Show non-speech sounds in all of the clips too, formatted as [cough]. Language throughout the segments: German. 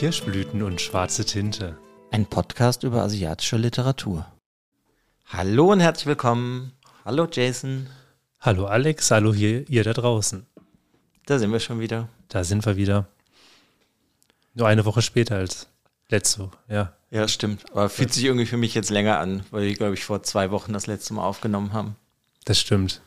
Kirschblüten und schwarze Tinte. Ein Podcast über asiatische Literatur. Hallo und herzlich willkommen. Hallo Jason. Hallo Alex, hallo hier, ihr da draußen. Da sind wir schon wieder. Da sind wir wieder. Nur eine Woche später als letzte, ja. Ja, stimmt. Aber fühlt sich irgendwie für mich jetzt länger an, weil wir, glaube ich, vor zwei Wochen das letzte Mal aufgenommen haben. Das stimmt.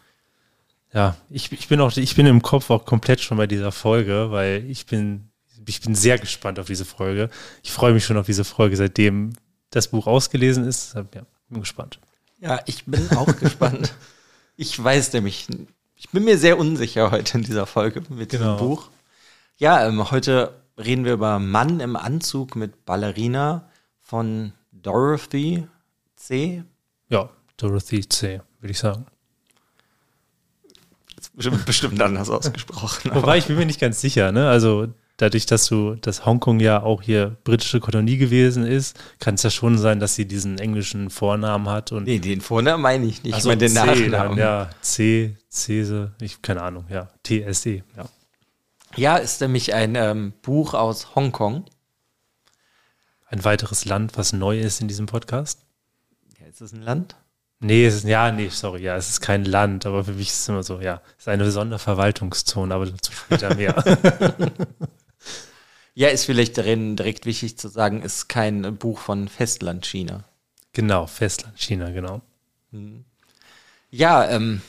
Ja, ich, ich bin auch, ich bin im Kopf auch komplett schon bei dieser Folge, weil ich bin, ich bin sehr gespannt auf diese Folge. Ich freue mich schon auf diese Folge, seitdem das Buch ausgelesen ist. Ja, bin gespannt. Ja, ich bin auch [laughs] gespannt. Ich weiß nämlich, ich bin mir sehr unsicher heute in dieser Folge mit genau. diesem Buch. Ja, ähm, heute reden wir über Mann im Anzug mit Ballerina von Dorothy C. Ja, Dorothy C, würde ich sagen. Bestimmt, bestimmt anders ausgesprochen. Wobei ich bin mir nicht ganz sicher, ne? Also dadurch, dass du, dass Hongkong ja auch hier britische Kolonie gewesen ist, kann es ja schon sein, dass sie diesen englischen Vornamen hat. Und nee, den Vornamen meine ich nicht, also ich meine den C Nachnamen. Dann, ja, C, Cese, ich, keine Ahnung, ja, TSE, ja. Ja, ist nämlich ein ähm, Buch aus Hongkong. Ein weiteres Land, was neu ist in diesem Podcast. Ja, ist es ein Land? Nee, es ist, ja, nee, sorry, ja, es ist kein Land, aber für mich ist es immer so, ja, es ist eine Sonderverwaltungszone, aber dazu später mehr. [laughs] ja, ist vielleicht darin direkt wichtig zu sagen, ist kein Buch von Festland China. Genau, Festland China, genau. Hm. Ja, ähm,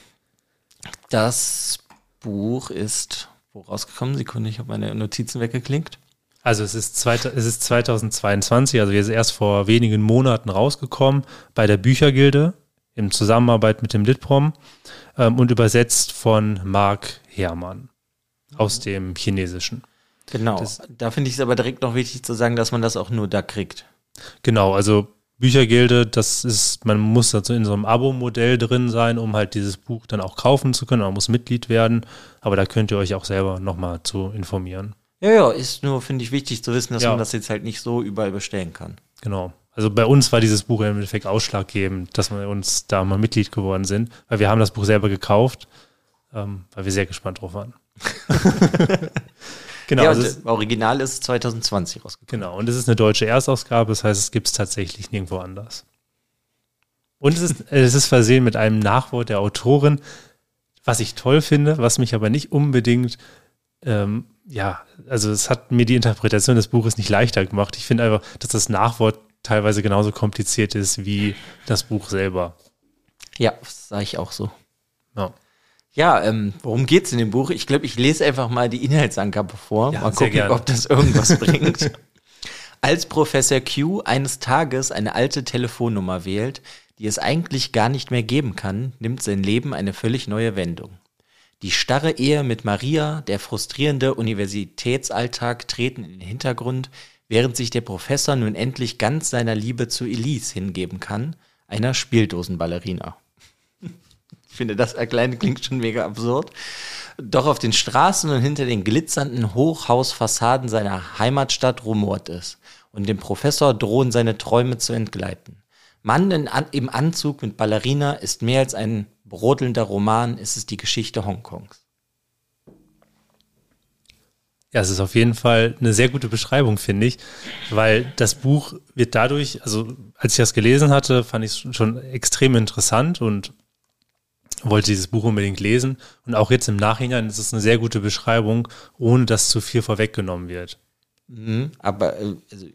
das Buch ist wo rausgekommen? Sekunde, ich habe meine Notizen weggeklinkt. Also es ist, zwei, es ist 2022, also wir sind erst vor wenigen Monaten rausgekommen bei der Büchergilde in Zusammenarbeit mit dem Litprom ähm, und übersetzt von Marc Herrmann aus dem Chinesischen. Genau, das, da finde ich es aber direkt noch wichtig zu sagen, dass man das auch nur da kriegt. Genau, also Büchergilde, das ist, man muss also in so einem Abo-Modell drin sein, um halt dieses Buch dann auch kaufen zu können. Man muss Mitglied werden, aber da könnt ihr euch auch selber nochmal zu informieren. Ja, ja, ist nur, finde ich, wichtig zu wissen, dass ja. man das jetzt halt nicht so überall bestellen kann. Genau. Also bei uns war dieses Buch im Endeffekt ausschlaggebend, dass wir uns da mal Mitglied geworden sind, weil wir haben das Buch selber gekauft, ähm, weil wir sehr gespannt drauf waren. [laughs] genau. Ja, also das Original ist 2020 rausgekommen. Genau, und es ist eine deutsche Erstausgabe, das heißt, es gibt es tatsächlich nirgendwo anders. Und es ist, [laughs] es ist versehen mit einem Nachwort der Autorin, was ich toll finde, was mich aber nicht unbedingt, ähm, ja, also es hat mir die Interpretation des Buches nicht leichter gemacht. Ich finde einfach, dass das Nachwort teilweise genauso kompliziert ist wie das Buch selber. Ja, das sage ich auch so. Ja. Ja, ähm, worum geht's in dem Buch? Ich glaube, ich lese einfach mal die Inhaltsangabe vor. Ja, mal gucken, ob das irgendwas [laughs] bringt. Als Professor Q eines Tages eine alte Telefonnummer wählt, die es eigentlich gar nicht mehr geben kann, nimmt sein Leben eine völlig neue Wendung. Die starre Ehe mit Maria, der frustrierende Universitätsalltag treten in den Hintergrund, während sich der Professor nun endlich ganz seiner Liebe zu Elise hingeben kann, einer Spieldosenballerina. Ich finde, das Erkleinen klingt schon mega absurd. Doch auf den Straßen und hinter den glitzernden Hochhausfassaden seiner Heimatstadt rumort es und dem Professor drohen seine Träume zu entgleiten. Mann in, im Anzug mit Ballerina ist mehr als ein brodelnder Roman, es ist die Geschichte Hongkongs. Ja, es ist auf jeden Fall eine sehr gute Beschreibung, finde ich, weil das Buch wird dadurch, also als ich das gelesen hatte, fand ich es schon extrem interessant und wollte dieses Buch unbedingt lesen. Und auch jetzt im Nachhinein ist es eine sehr gute Beschreibung, ohne dass zu viel vorweggenommen wird. Mhm, aber äh, also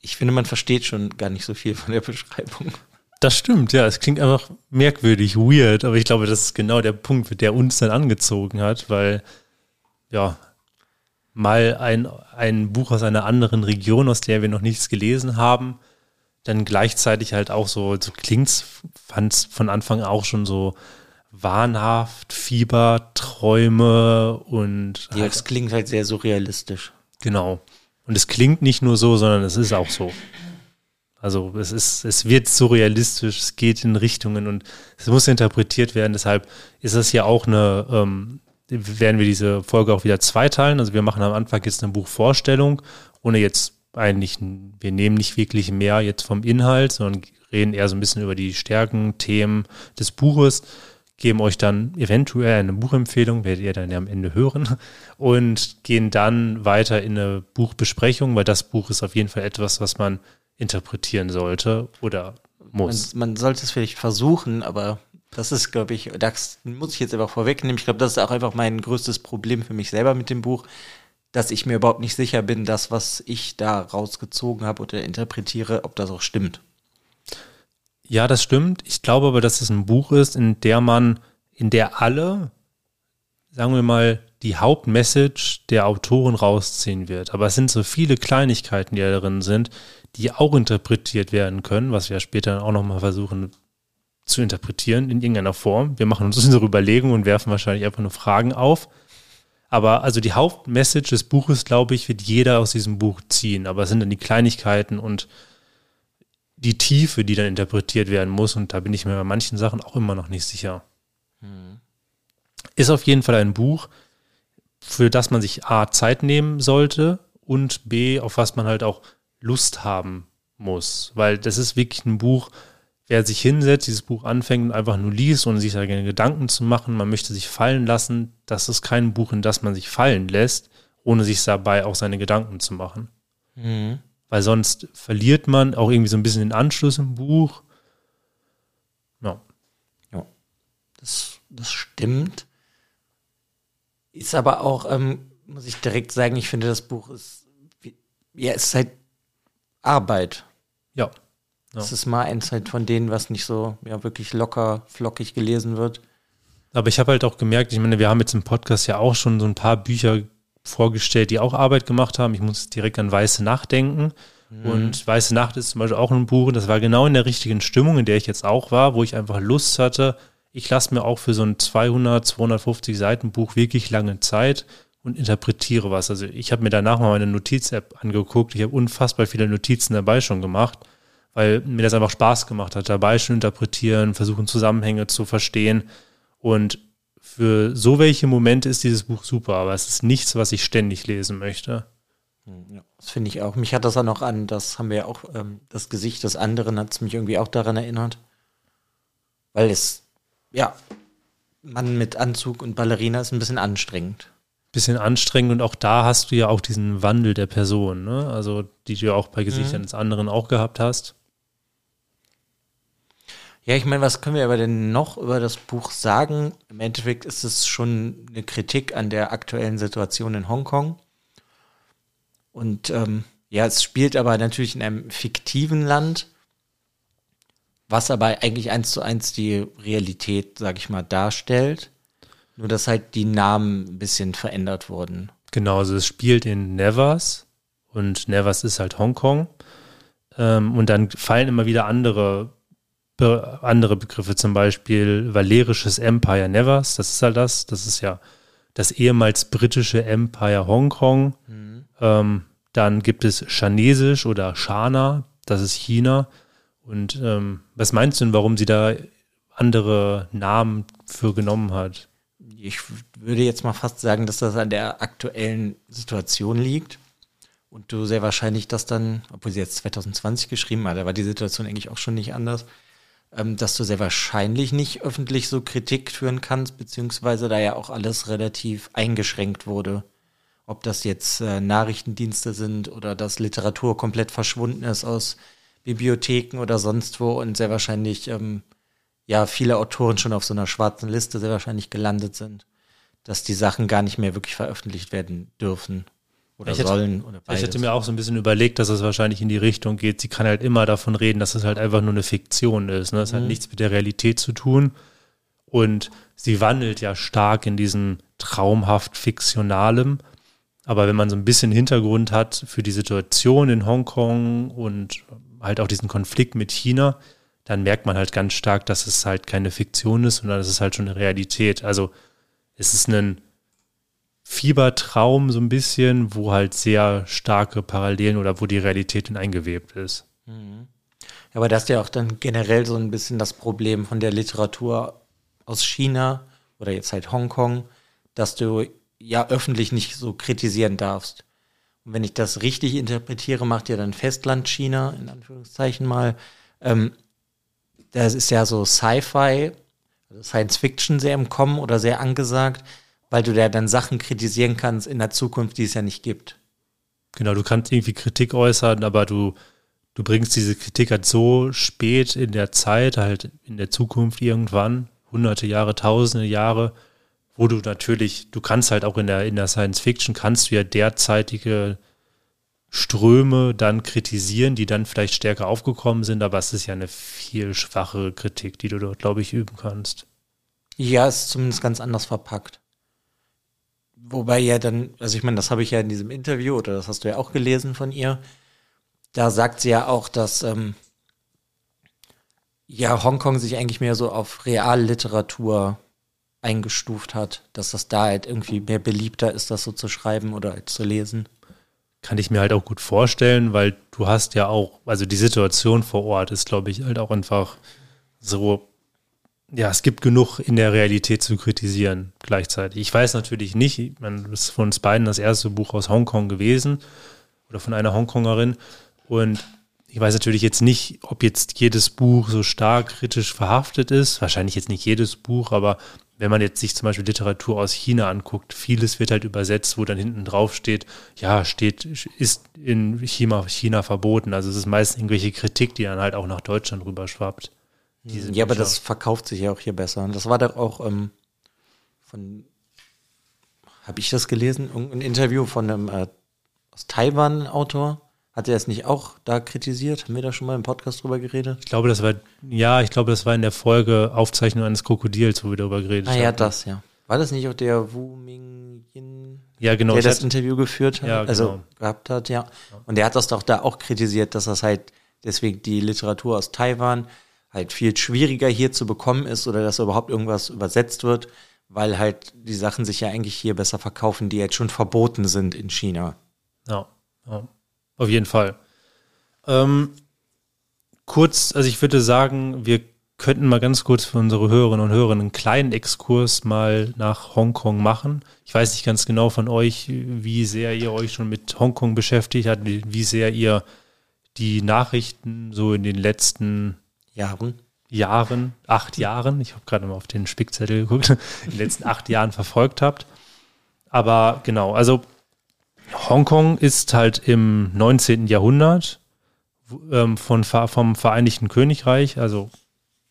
ich finde, man versteht schon gar nicht so viel von der Beschreibung. Das stimmt, ja. Es klingt einfach merkwürdig, weird, aber ich glaube, das ist genau der Punkt, der uns dann angezogen hat, weil, ja, mal ein, ein Buch aus einer anderen Region, aus der wir noch nichts gelesen haben, dann gleichzeitig halt auch so, so klingt's, fand's von Anfang auch schon so wahnhaft, Fieber, Träume und. Ja, halt, es klingt halt sehr surrealistisch. Genau. Und es klingt nicht nur so, sondern es ist auch so. Also es ist, es wird surrealistisch, es geht in Richtungen und es muss interpretiert werden. Deshalb ist es ja auch eine, ähm, werden wir diese Folge auch wieder zweiteilen. Also wir machen am Anfang jetzt eine Buchvorstellung, ohne jetzt eigentlich, wir nehmen nicht wirklich mehr jetzt vom Inhalt, sondern reden eher so ein bisschen über die Stärken, Themen des Buches, geben euch dann eventuell eine Buchempfehlung, werdet ihr dann ja am Ende hören, und gehen dann weiter in eine Buchbesprechung, weil das Buch ist auf jeden Fall etwas, was man interpretieren sollte oder muss. Man, man sollte es vielleicht versuchen, aber das ist, glaube ich, das muss ich jetzt einfach vorwegnehmen. Ich glaube, das ist auch einfach mein größtes Problem für mich selber mit dem Buch, dass ich mir überhaupt nicht sicher bin, dass was ich da rausgezogen habe oder interpretiere, ob das auch stimmt. Ja, das stimmt. Ich glaube aber, dass es ein Buch ist, in der man, in der alle, sagen wir mal, die Hauptmessage der Autoren rausziehen wird. Aber es sind so viele Kleinigkeiten, die da drin sind, die auch interpretiert werden können, was wir später auch nochmal versuchen zu interpretieren in irgendeiner Form. Wir machen uns [laughs] unsere Überlegungen und werfen wahrscheinlich einfach nur Fragen auf. Aber also die Hauptmessage des Buches, glaube ich, wird jeder aus diesem Buch ziehen. Aber es sind dann die Kleinigkeiten und die Tiefe, die dann interpretiert werden muss. Und da bin ich mir bei manchen Sachen auch immer noch nicht sicher. Mhm. Ist auf jeden Fall ein Buch, für das man sich A, Zeit nehmen sollte und B, auf was man halt auch Lust haben muss. Weil das ist wirklich ein Buch, wer sich hinsetzt, dieses Buch anfängt und einfach nur liest, ohne sich da gerne Gedanken zu machen, man möchte sich fallen lassen, das ist kein Buch, in das man sich fallen lässt, ohne sich dabei auch seine Gedanken zu machen. Mhm weil sonst verliert man auch irgendwie so ein bisschen den Anschluss im Buch. Ja. Ja, das, das stimmt. Ist aber auch, ähm, muss ich direkt sagen, ich finde, das Buch ist, ja, es ist halt Arbeit. Ja. Es ja. ist mal eins halt von denen, was nicht so, ja, wirklich locker, flockig gelesen wird. Aber ich habe halt auch gemerkt, ich meine, wir haben jetzt im Podcast ja auch schon so ein paar Bücher vorgestellt, die auch Arbeit gemacht haben. Ich muss direkt an Weiße Nacht denken. Mhm. Und Weiße Nacht ist zum Beispiel auch ein Buch, das war genau in der richtigen Stimmung, in der ich jetzt auch war, wo ich einfach Lust hatte. Ich lasse mir auch für so ein 200, 250 Seiten Buch wirklich lange Zeit und interpretiere was. Also ich habe mir danach mal meine Notiz-App angeguckt. Ich habe unfassbar viele Notizen dabei schon gemacht, weil mir das einfach Spaß gemacht hat. Dabei schon interpretieren, versuchen Zusammenhänge zu verstehen. Und für so welche Momente ist dieses Buch super, aber es ist nichts, was ich ständig lesen möchte. Hm, ja, das finde ich auch. Mich hat das auch noch an, das haben wir ja auch, ähm, das Gesicht des anderen hat es mich irgendwie auch daran erinnert. Weil es, ja, Mann mit Anzug und Ballerina ist ein bisschen anstrengend. Bisschen anstrengend und auch da hast du ja auch diesen Wandel der Person, ne? Also, die du ja auch bei Gesichtern mhm. des anderen auch gehabt hast. Ja, ich meine, was können wir aber denn noch über das Buch sagen? Im Endeffekt ist es schon eine Kritik an der aktuellen Situation in Hongkong. Und ähm, ja, es spielt aber natürlich in einem fiktiven Land, was aber eigentlich eins zu eins die Realität, sag ich mal, darstellt. Nur dass halt die Namen ein bisschen verändert wurden. Genau, also es spielt in Nevers und Nevers ist halt Hongkong. Ähm, und dann fallen immer wieder andere andere Begriffe, zum Beispiel Valerisches Empire Nevers, das ist halt das, das ist ja das ehemals britische Empire Hongkong. Mhm. Ähm, dann gibt es Chinesisch oder China, das ist China. Und ähm, was meinst du denn, warum sie da andere Namen für genommen hat? Ich würde jetzt mal fast sagen, dass das an der aktuellen Situation liegt. Und du sehr wahrscheinlich das dann, obwohl sie jetzt 2020 geschrieben hat, da war die Situation eigentlich auch schon nicht anders, dass du sehr wahrscheinlich nicht öffentlich so Kritik führen kannst, beziehungsweise da ja auch alles relativ eingeschränkt wurde. Ob das jetzt äh, Nachrichtendienste sind oder dass Literatur komplett verschwunden ist aus Bibliotheken oder sonst wo und sehr wahrscheinlich ähm, ja viele Autoren schon auf so einer schwarzen Liste sehr wahrscheinlich gelandet sind, dass die Sachen gar nicht mehr wirklich veröffentlicht werden dürfen oder ich hätte, sollen oder beides. Ich hätte mir auch so ein bisschen überlegt, dass es wahrscheinlich in die Richtung geht. Sie kann halt immer davon reden, dass es halt einfach nur eine Fiktion ist. Ne? Das mhm. hat nichts mit der Realität zu tun. Und sie wandelt ja stark in diesen traumhaft Fiktionalem. Aber wenn man so ein bisschen Hintergrund hat für die Situation in Hongkong und halt auch diesen Konflikt mit China, dann merkt man halt ganz stark, dass es halt keine Fiktion ist, sondern es ist halt schon eine Realität. Also es ist ein Fiebertraum so ein bisschen, wo halt sehr starke Parallelen oder wo die Realität in eingewebt ist. Mhm. Aber das ist ja auch dann generell so ein bisschen das Problem von der Literatur aus China oder jetzt halt Hongkong, dass du ja öffentlich nicht so kritisieren darfst. Und wenn ich das richtig interpretiere, macht ja dann Festland China, in Anführungszeichen mal, ähm, das ist ja so Sci-Fi, Science Fiction sehr im Kommen oder sehr angesagt, weil du da dann Sachen kritisieren kannst in der Zukunft, die es ja nicht gibt. Genau, du kannst irgendwie Kritik äußern, aber du, du bringst diese Kritik halt so spät in der Zeit, halt in der Zukunft irgendwann, hunderte Jahre, tausende Jahre, wo du natürlich, du kannst halt auch in der, in der Science Fiction, kannst du ja derzeitige Ströme dann kritisieren, die dann vielleicht stärker aufgekommen sind, aber es ist ja eine viel schwachere Kritik, die du dort, glaube ich, üben kannst. Ja, ist zumindest ganz anders verpackt. Wobei ja dann, also ich meine, das habe ich ja in diesem Interview, oder das hast du ja auch gelesen von ihr, da sagt sie ja auch, dass ähm, ja Hongkong sich eigentlich mehr so auf Realliteratur eingestuft hat, dass das da halt irgendwie mehr beliebter ist, das so zu schreiben oder halt zu lesen. Kann ich mir halt auch gut vorstellen, weil du hast ja auch, also die Situation vor Ort ist, glaube ich, halt auch einfach so, ja, es gibt genug in der Realität zu kritisieren gleichzeitig. Ich weiß natürlich nicht, das ist von uns beiden das erste Buch aus Hongkong gewesen oder von einer Hongkongerin und ich weiß natürlich jetzt nicht, ob jetzt jedes Buch so stark kritisch verhaftet ist. Wahrscheinlich jetzt nicht jedes Buch, aber wenn man jetzt sich zum Beispiel Literatur aus China anguckt, vieles wird halt übersetzt, wo dann hinten drauf steht, ja, steht, ist in China, China verboten. Also es ist meistens irgendwelche Kritik, die dann halt auch nach Deutschland rüberschwappt. Hm, ja, aber das verkauft sich ja auch hier besser. Und das war doch auch ähm, von, habe ich das gelesen? Ein Interview von einem äh, aus Taiwan-Autor hat er es nicht auch da kritisiert? Haben wir da schon mal im Podcast drüber geredet? Ich glaube, das war, ja, ich glaube, das war in der Folge Aufzeichnung eines Krokodils, wo wir darüber geredet haben. Ah ja, das, ja. War das nicht auch der Wu Ming Yin, ja, genau. der das hatte, Interview geführt hat? Ja, also genau. Also gehabt hat, ja. Und der hat das doch da auch kritisiert, dass das halt deswegen die Literatur aus Taiwan halt viel schwieriger hier zu bekommen ist oder dass überhaupt irgendwas übersetzt wird, weil halt die Sachen sich ja eigentlich hier besser verkaufen, die jetzt schon verboten sind in China. Ja, ja. Auf jeden Fall. Ähm, kurz, also ich würde sagen, wir könnten mal ganz kurz für unsere Hörerinnen und Hörer einen kleinen Exkurs mal nach Hongkong machen. Ich weiß nicht ganz genau von euch, wie sehr ihr euch schon mit Hongkong beschäftigt habt, wie sehr ihr die Nachrichten so in den letzten Jahren, Jahren, acht Jahren, ich habe gerade mal auf den Spickzettel geguckt, [laughs] in den letzten acht Jahren verfolgt habt. Aber genau, also Hongkong ist halt im 19. Jahrhundert ähm, von, vom Vereinigten Königreich, also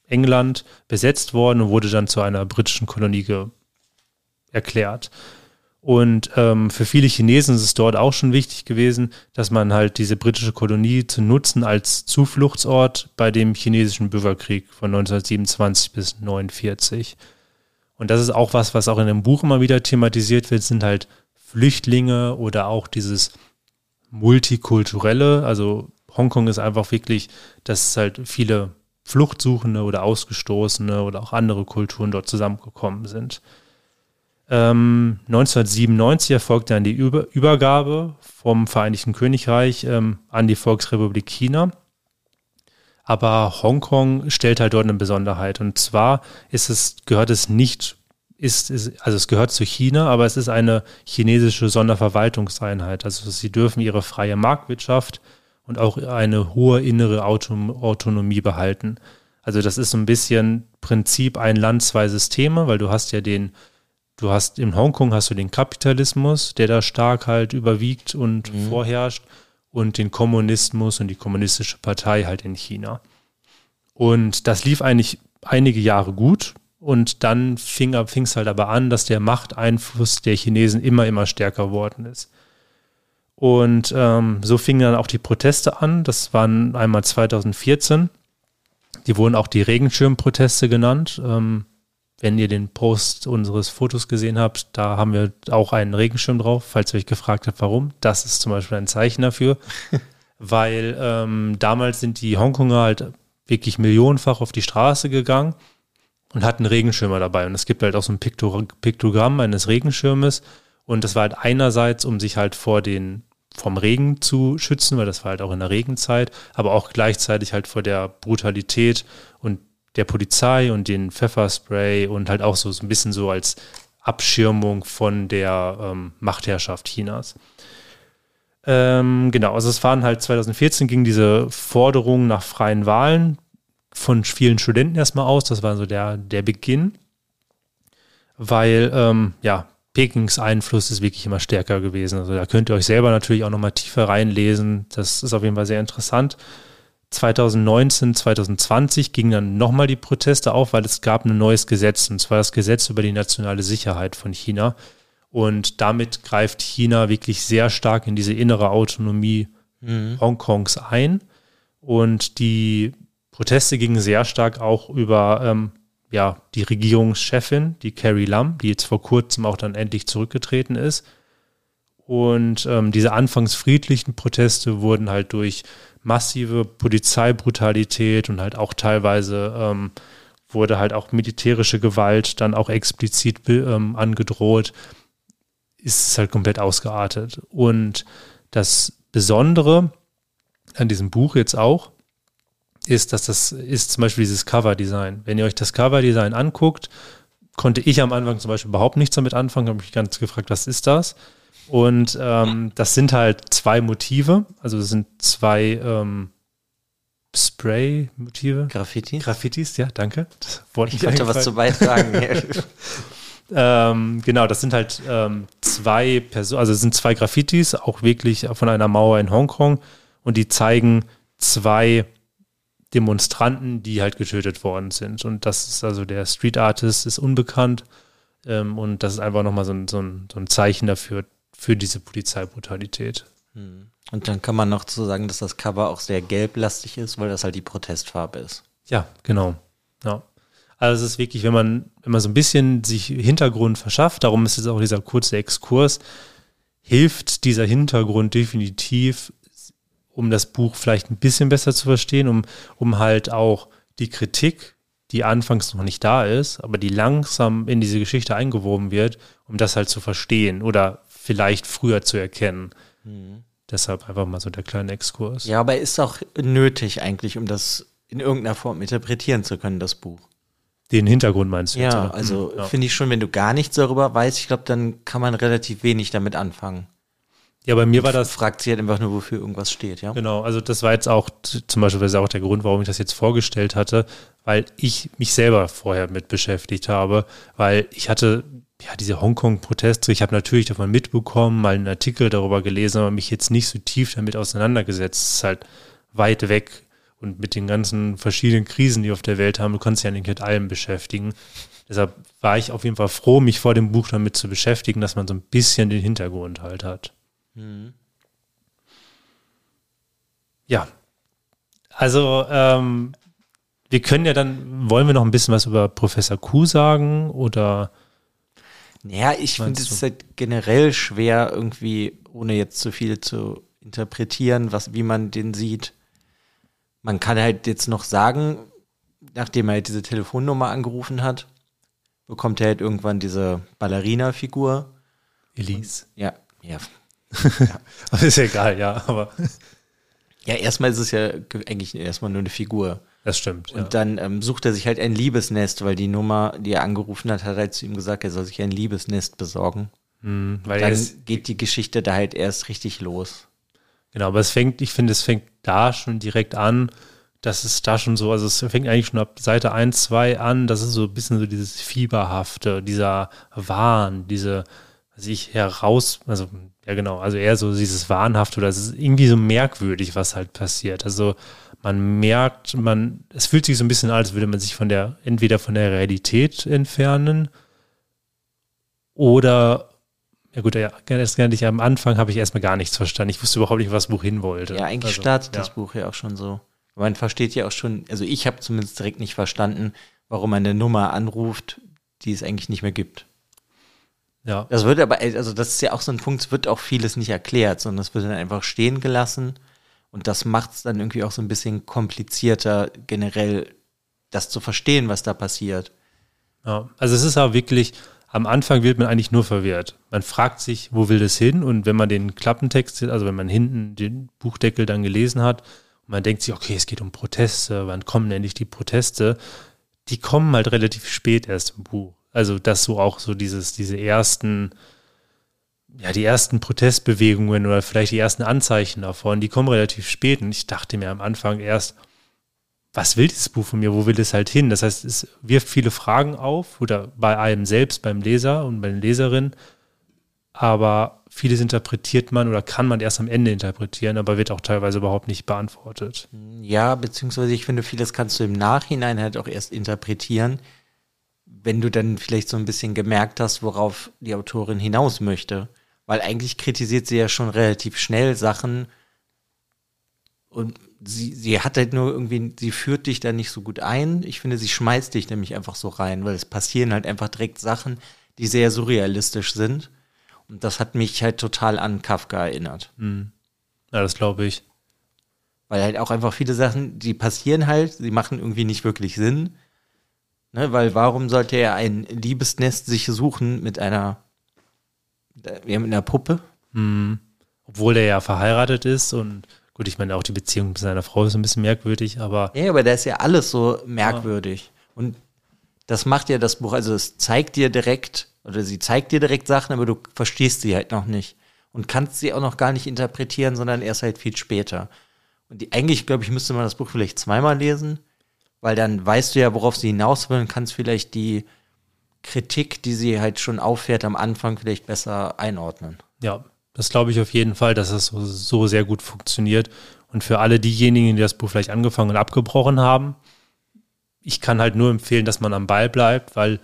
England, besetzt worden und wurde dann zu einer britischen Kolonie erklärt. Und ähm, für viele Chinesen ist es dort auch schon wichtig gewesen, dass man halt diese britische Kolonie zu nutzen als Zufluchtsort bei dem chinesischen Bürgerkrieg von 1927 bis 1949. Und das ist auch was, was auch in dem Buch immer wieder thematisiert wird, sind halt Flüchtlinge oder auch dieses multikulturelle. Also Hongkong ist einfach wirklich, dass halt viele Fluchtsuchende oder Ausgestoßene oder auch andere Kulturen dort zusammengekommen sind. Ähm, 1997 erfolgte dann die Über Übergabe vom Vereinigten Königreich ähm, an die Volksrepublik China. Aber Hongkong stellt halt dort eine Besonderheit. Und zwar ist es, gehört es nicht ist, ist, also es gehört zu China, aber es ist eine chinesische Sonderverwaltungseinheit. Also sie dürfen ihre freie Marktwirtschaft und auch eine hohe innere Auton Autonomie behalten. Also das ist so ein bisschen Prinzip ein Land, zwei Systeme, weil du hast ja den, du hast in Hongkong hast du den Kapitalismus, der da stark halt überwiegt und mhm. vorherrscht und den Kommunismus und die kommunistische Partei halt in China. Und das lief eigentlich einige Jahre gut. Und dann fing es halt aber an, dass der Machteinfluss der Chinesen immer, immer stärker geworden ist. Und ähm, so fingen dann auch die Proteste an. Das waren einmal 2014. Die wurden auch die Regenschirmproteste genannt. Ähm, wenn ihr den Post unseres Fotos gesehen habt, da haben wir auch einen Regenschirm drauf, falls ihr euch gefragt habt, warum. Das ist zum Beispiel ein Zeichen dafür. [laughs] weil ähm, damals sind die Hongkonger halt wirklich millionenfach auf die Straße gegangen und hat einen Regenschirmer dabei. Und es gibt halt auch so ein Piktogramm eines Regenschirmes. Und das war halt einerseits, um sich halt vor den, vom Regen zu schützen, weil das war halt auch in der Regenzeit, aber auch gleichzeitig halt vor der Brutalität der Polizei und den Pfefferspray und halt auch so, so ein bisschen so als Abschirmung von der ähm, Machtherrschaft Chinas. Ähm, genau, also es waren halt 2014 ging diese Forderung nach freien Wahlen von vielen Studenten erstmal aus. Das war so der, der Beginn, weil ähm, ja, Pekings Einfluss ist wirklich immer stärker gewesen. Also da könnt ihr euch selber natürlich auch nochmal tiefer reinlesen. Das ist auf jeden Fall sehr interessant. 2019, 2020 gingen dann nochmal die Proteste auf, weil es gab ein neues Gesetz, und zwar das Gesetz über die nationale Sicherheit von China. Und damit greift China wirklich sehr stark in diese innere Autonomie mhm. Hongkongs ein. Und die Proteste gingen sehr stark auch über ähm, ja, die Regierungschefin, die Carrie Lam, die jetzt vor kurzem auch dann endlich zurückgetreten ist. Und ähm, diese anfangs friedlichen Proteste wurden halt durch massive Polizeibrutalität und halt auch teilweise ähm, wurde halt auch militärische Gewalt dann auch explizit ähm, angedroht, ist halt komplett ausgeartet. Und das Besondere an diesem Buch jetzt auch, ist, dass das ist zum Beispiel dieses Cover-Design. Wenn ihr euch das Cover-Design anguckt, konnte ich am Anfang zum Beispiel überhaupt nichts damit anfangen, habe mich ganz gefragt, was ist das? Und ähm, das sind halt zwei Motive, also es sind zwei ähm, Spray-Motive. Graffitis? Graffitis, ja, danke. Das wollte ich wollte was zu beitragen. [laughs] ähm, genau, das sind halt ähm, zwei Personen, also es sind zwei Graffitis, auch wirklich von einer Mauer in Hongkong und die zeigen zwei Demonstranten, die halt getötet worden sind. Und das ist also der Street Artist ist unbekannt. Ähm, und das ist einfach nochmal so ein, so, ein, so ein Zeichen dafür, für diese Polizeibrutalität. Hm. Und dann kann man noch zu sagen, dass das Cover auch sehr gelblastig ist, weil das halt die Protestfarbe ist. Ja, genau. Ja. Also es ist wirklich, wenn man, wenn man so ein bisschen sich Hintergrund verschafft, darum ist es auch dieser kurze Exkurs, hilft dieser Hintergrund definitiv um das Buch vielleicht ein bisschen besser zu verstehen, um, um halt auch die Kritik, die anfangs noch nicht da ist, aber die langsam in diese Geschichte eingewoben wird, um das halt zu verstehen oder vielleicht früher zu erkennen. Mhm. Deshalb einfach mal so der kleine Exkurs. Ja, aber ist auch nötig eigentlich, um das in irgendeiner Form interpretieren zu können, das Buch. Den Hintergrund meinst du? Ja, jetzt, also ja. finde ich schon, wenn du gar nichts darüber weißt, ich glaube, dann kann man relativ wenig damit anfangen. Ja, bei mir war das. Fragt sie halt einfach nur, wofür irgendwas steht, ja? Genau, also das war jetzt auch zum Beispiel das ist auch der Grund, warum ich das jetzt vorgestellt hatte, weil ich mich selber vorher mit beschäftigt habe, weil ich hatte ja diese Hongkong-Proteste, ich habe natürlich davon mitbekommen, mal einen Artikel darüber gelesen, aber mich jetzt nicht so tief damit auseinandergesetzt. Es ist halt weit weg und mit den ganzen verschiedenen Krisen, die auf der Welt haben, du kannst ja nicht mit allem beschäftigen. Deshalb war ich auf jeden Fall froh, mich vor dem Buch damit zu beschäftigen, dass man so ein bisschen den Hintergrund halt hat. Mhm. Ja. Also, ähm, wir können ja dann, wollen wir noch ein bisschen was über Professor Kuh sagen oder? Ja, ich finde es halt generell schwer, irgendwie, ohne jetzt zu viel zu interpretieren, was, wie man den sieht. Man kann halt jetzt noch sagen, nachdem er halt diese Telefonnummer angerufen hat, bekommt er halt irgendwann diese Ballerina-Figur. Elise. Und, ja, ja, [laughs] ja. ist ja egal, ja, aber. Ja, erstmal ist es ja eigentlich erstmal nur eine Figur. Das stimmt. Und ja. dann ähm, sucht er sich halt ein Liebesnest, weil die Nummer, die er angerufen hat, hat halt zu ihm gesagt, er soll sich ein Liebesnest besorgen. Mhm, weil dann geht die Geschichte da halt erst richtig los. Genau, aber es fängt, ich finde, es fängt da schon direkt an, dass es da schon so, also es fängt eigentlich schon ab Seite 1, 2 an, das ist so ein bisschen so dieses Fieberhafte, dieser Wahn, diese, sich heraus, also ja genau, also eher so dieses Wahnhafte oder es ist irgendwie so merkwürdig, was halt passiert. Also man merkt, man, es fühlt sich so ein bisschen an, als würde man sich von der, entweder von der Realität entfernen oder, ja gut, ja, ganz ehrlich, am Anfang habe ich erstmal gar nichts verstanden. Ich wusste überhaupt nicht, was das Buch hin wollte. Ja, eigentlich also, startet ja. das Buch ja auch schon so. Man versteht ja auch schon, also ich habe zumindest direkt nicht verstanden, warum man eine Nummer anruft, die es eigentlich nicht mehr gibt. Ja. Das wird aber, also das ist ja auch so ein Punkt, es wird auch vieles nicht erklärt, sondern es wird dann einfach stehen gelassen. Und das macht es dann irgendwie auch so ein bisschen komplizierter, generell das zu verstehen, was da passiert. Ja, also es ist auch wirklich, am Anfang wird man eigentlich nur verwirrt. Man fragt sich, wo will das hin? Und wenn man den Klappentext, also wenn man hinten den Buchdeckel dann gelesen hat, und man denkt sich, okay, es geht um Proteste, wann kommen endlich die Proteste? Die kommen halt relativ spät erst im Buch. Also, dass so auch so dieses, diese ersten, ja, die ersten Protestbewegungen oder vielleicht die ersten Anzeichen davon, die kommen relativ spät. Und ich dachte mir am Anfang erst, was will dieses Buch von mir, wo will es halt hin? Das heißt, es wirft viele Fragen auf oder bei einem selbst, beim Leser und bei den Leserinnen, aber vieles interpretiert man oder kann man erst am Ende interpretieren, aber wird auch teilweise überhaupt nicht beantwortet. Ja, beziehungsweise ich finde, vieles kannst du im Nachhinein halt auch erst interpretieren, wenn du dann vielleicht so ein bisschen gemerkt hast, worauf die Autorin hinaus möchte. Weil eigentlich kritisiert sie ja schon relativ schnell Sachen und sie, sie hat halt nur irgendwie, sie führt dich da nicht so gut ein. Ich finde, sie schmeißt dich nämlich einfach so rein, weil es passieren halt einfach direkt Sachen, die sehr surrealistisch sind. Und das hat mich halt total an Kafka erinnert. Mhm. Ja, das glaube ich. Weil halt auch einfach viele Sachen, die passieren halt, sie machen irgendwie nicht wirklich Sinn. Ne, weil warum sollte er ein Liebesnest sich suchen mit einer, ja, mit einer Puppe? Mhm. Obwohl der ja verheiratet ist und gut, ich meine auch die Beziehung mit seiner Frau ist ein bisschen merkwürdig, aber. Ja, aber da ist ja alles so merkwürdig. Ja. Und das macht ja das Buch, also es zeigt dir direkt, oder sie zeigt dir direkt Sachen, aber du verstehst sie halt noch nicht. Und kannst sie auch noch gar nicht interpretieren, sondern erst halt viel später. Und die, eigentlich, glaube ich, müsste man das Buch vielleicht zweimal lesen, weil dann weißt du ja, worauf sie hinaus will und kannst vielleicht die Kritik, die sie halt schon auffährt am Anfang, vielleicht besser einordnen. Ja, das glaube ich auf jeden Fall, dass das so, so sehr gut funktioniert. Und für alle diejenigen, die das Buch vielleicht angefangen und abgebrochen haben, ich kann halt nur empfehlen, dass man am Ball bleibt, weil,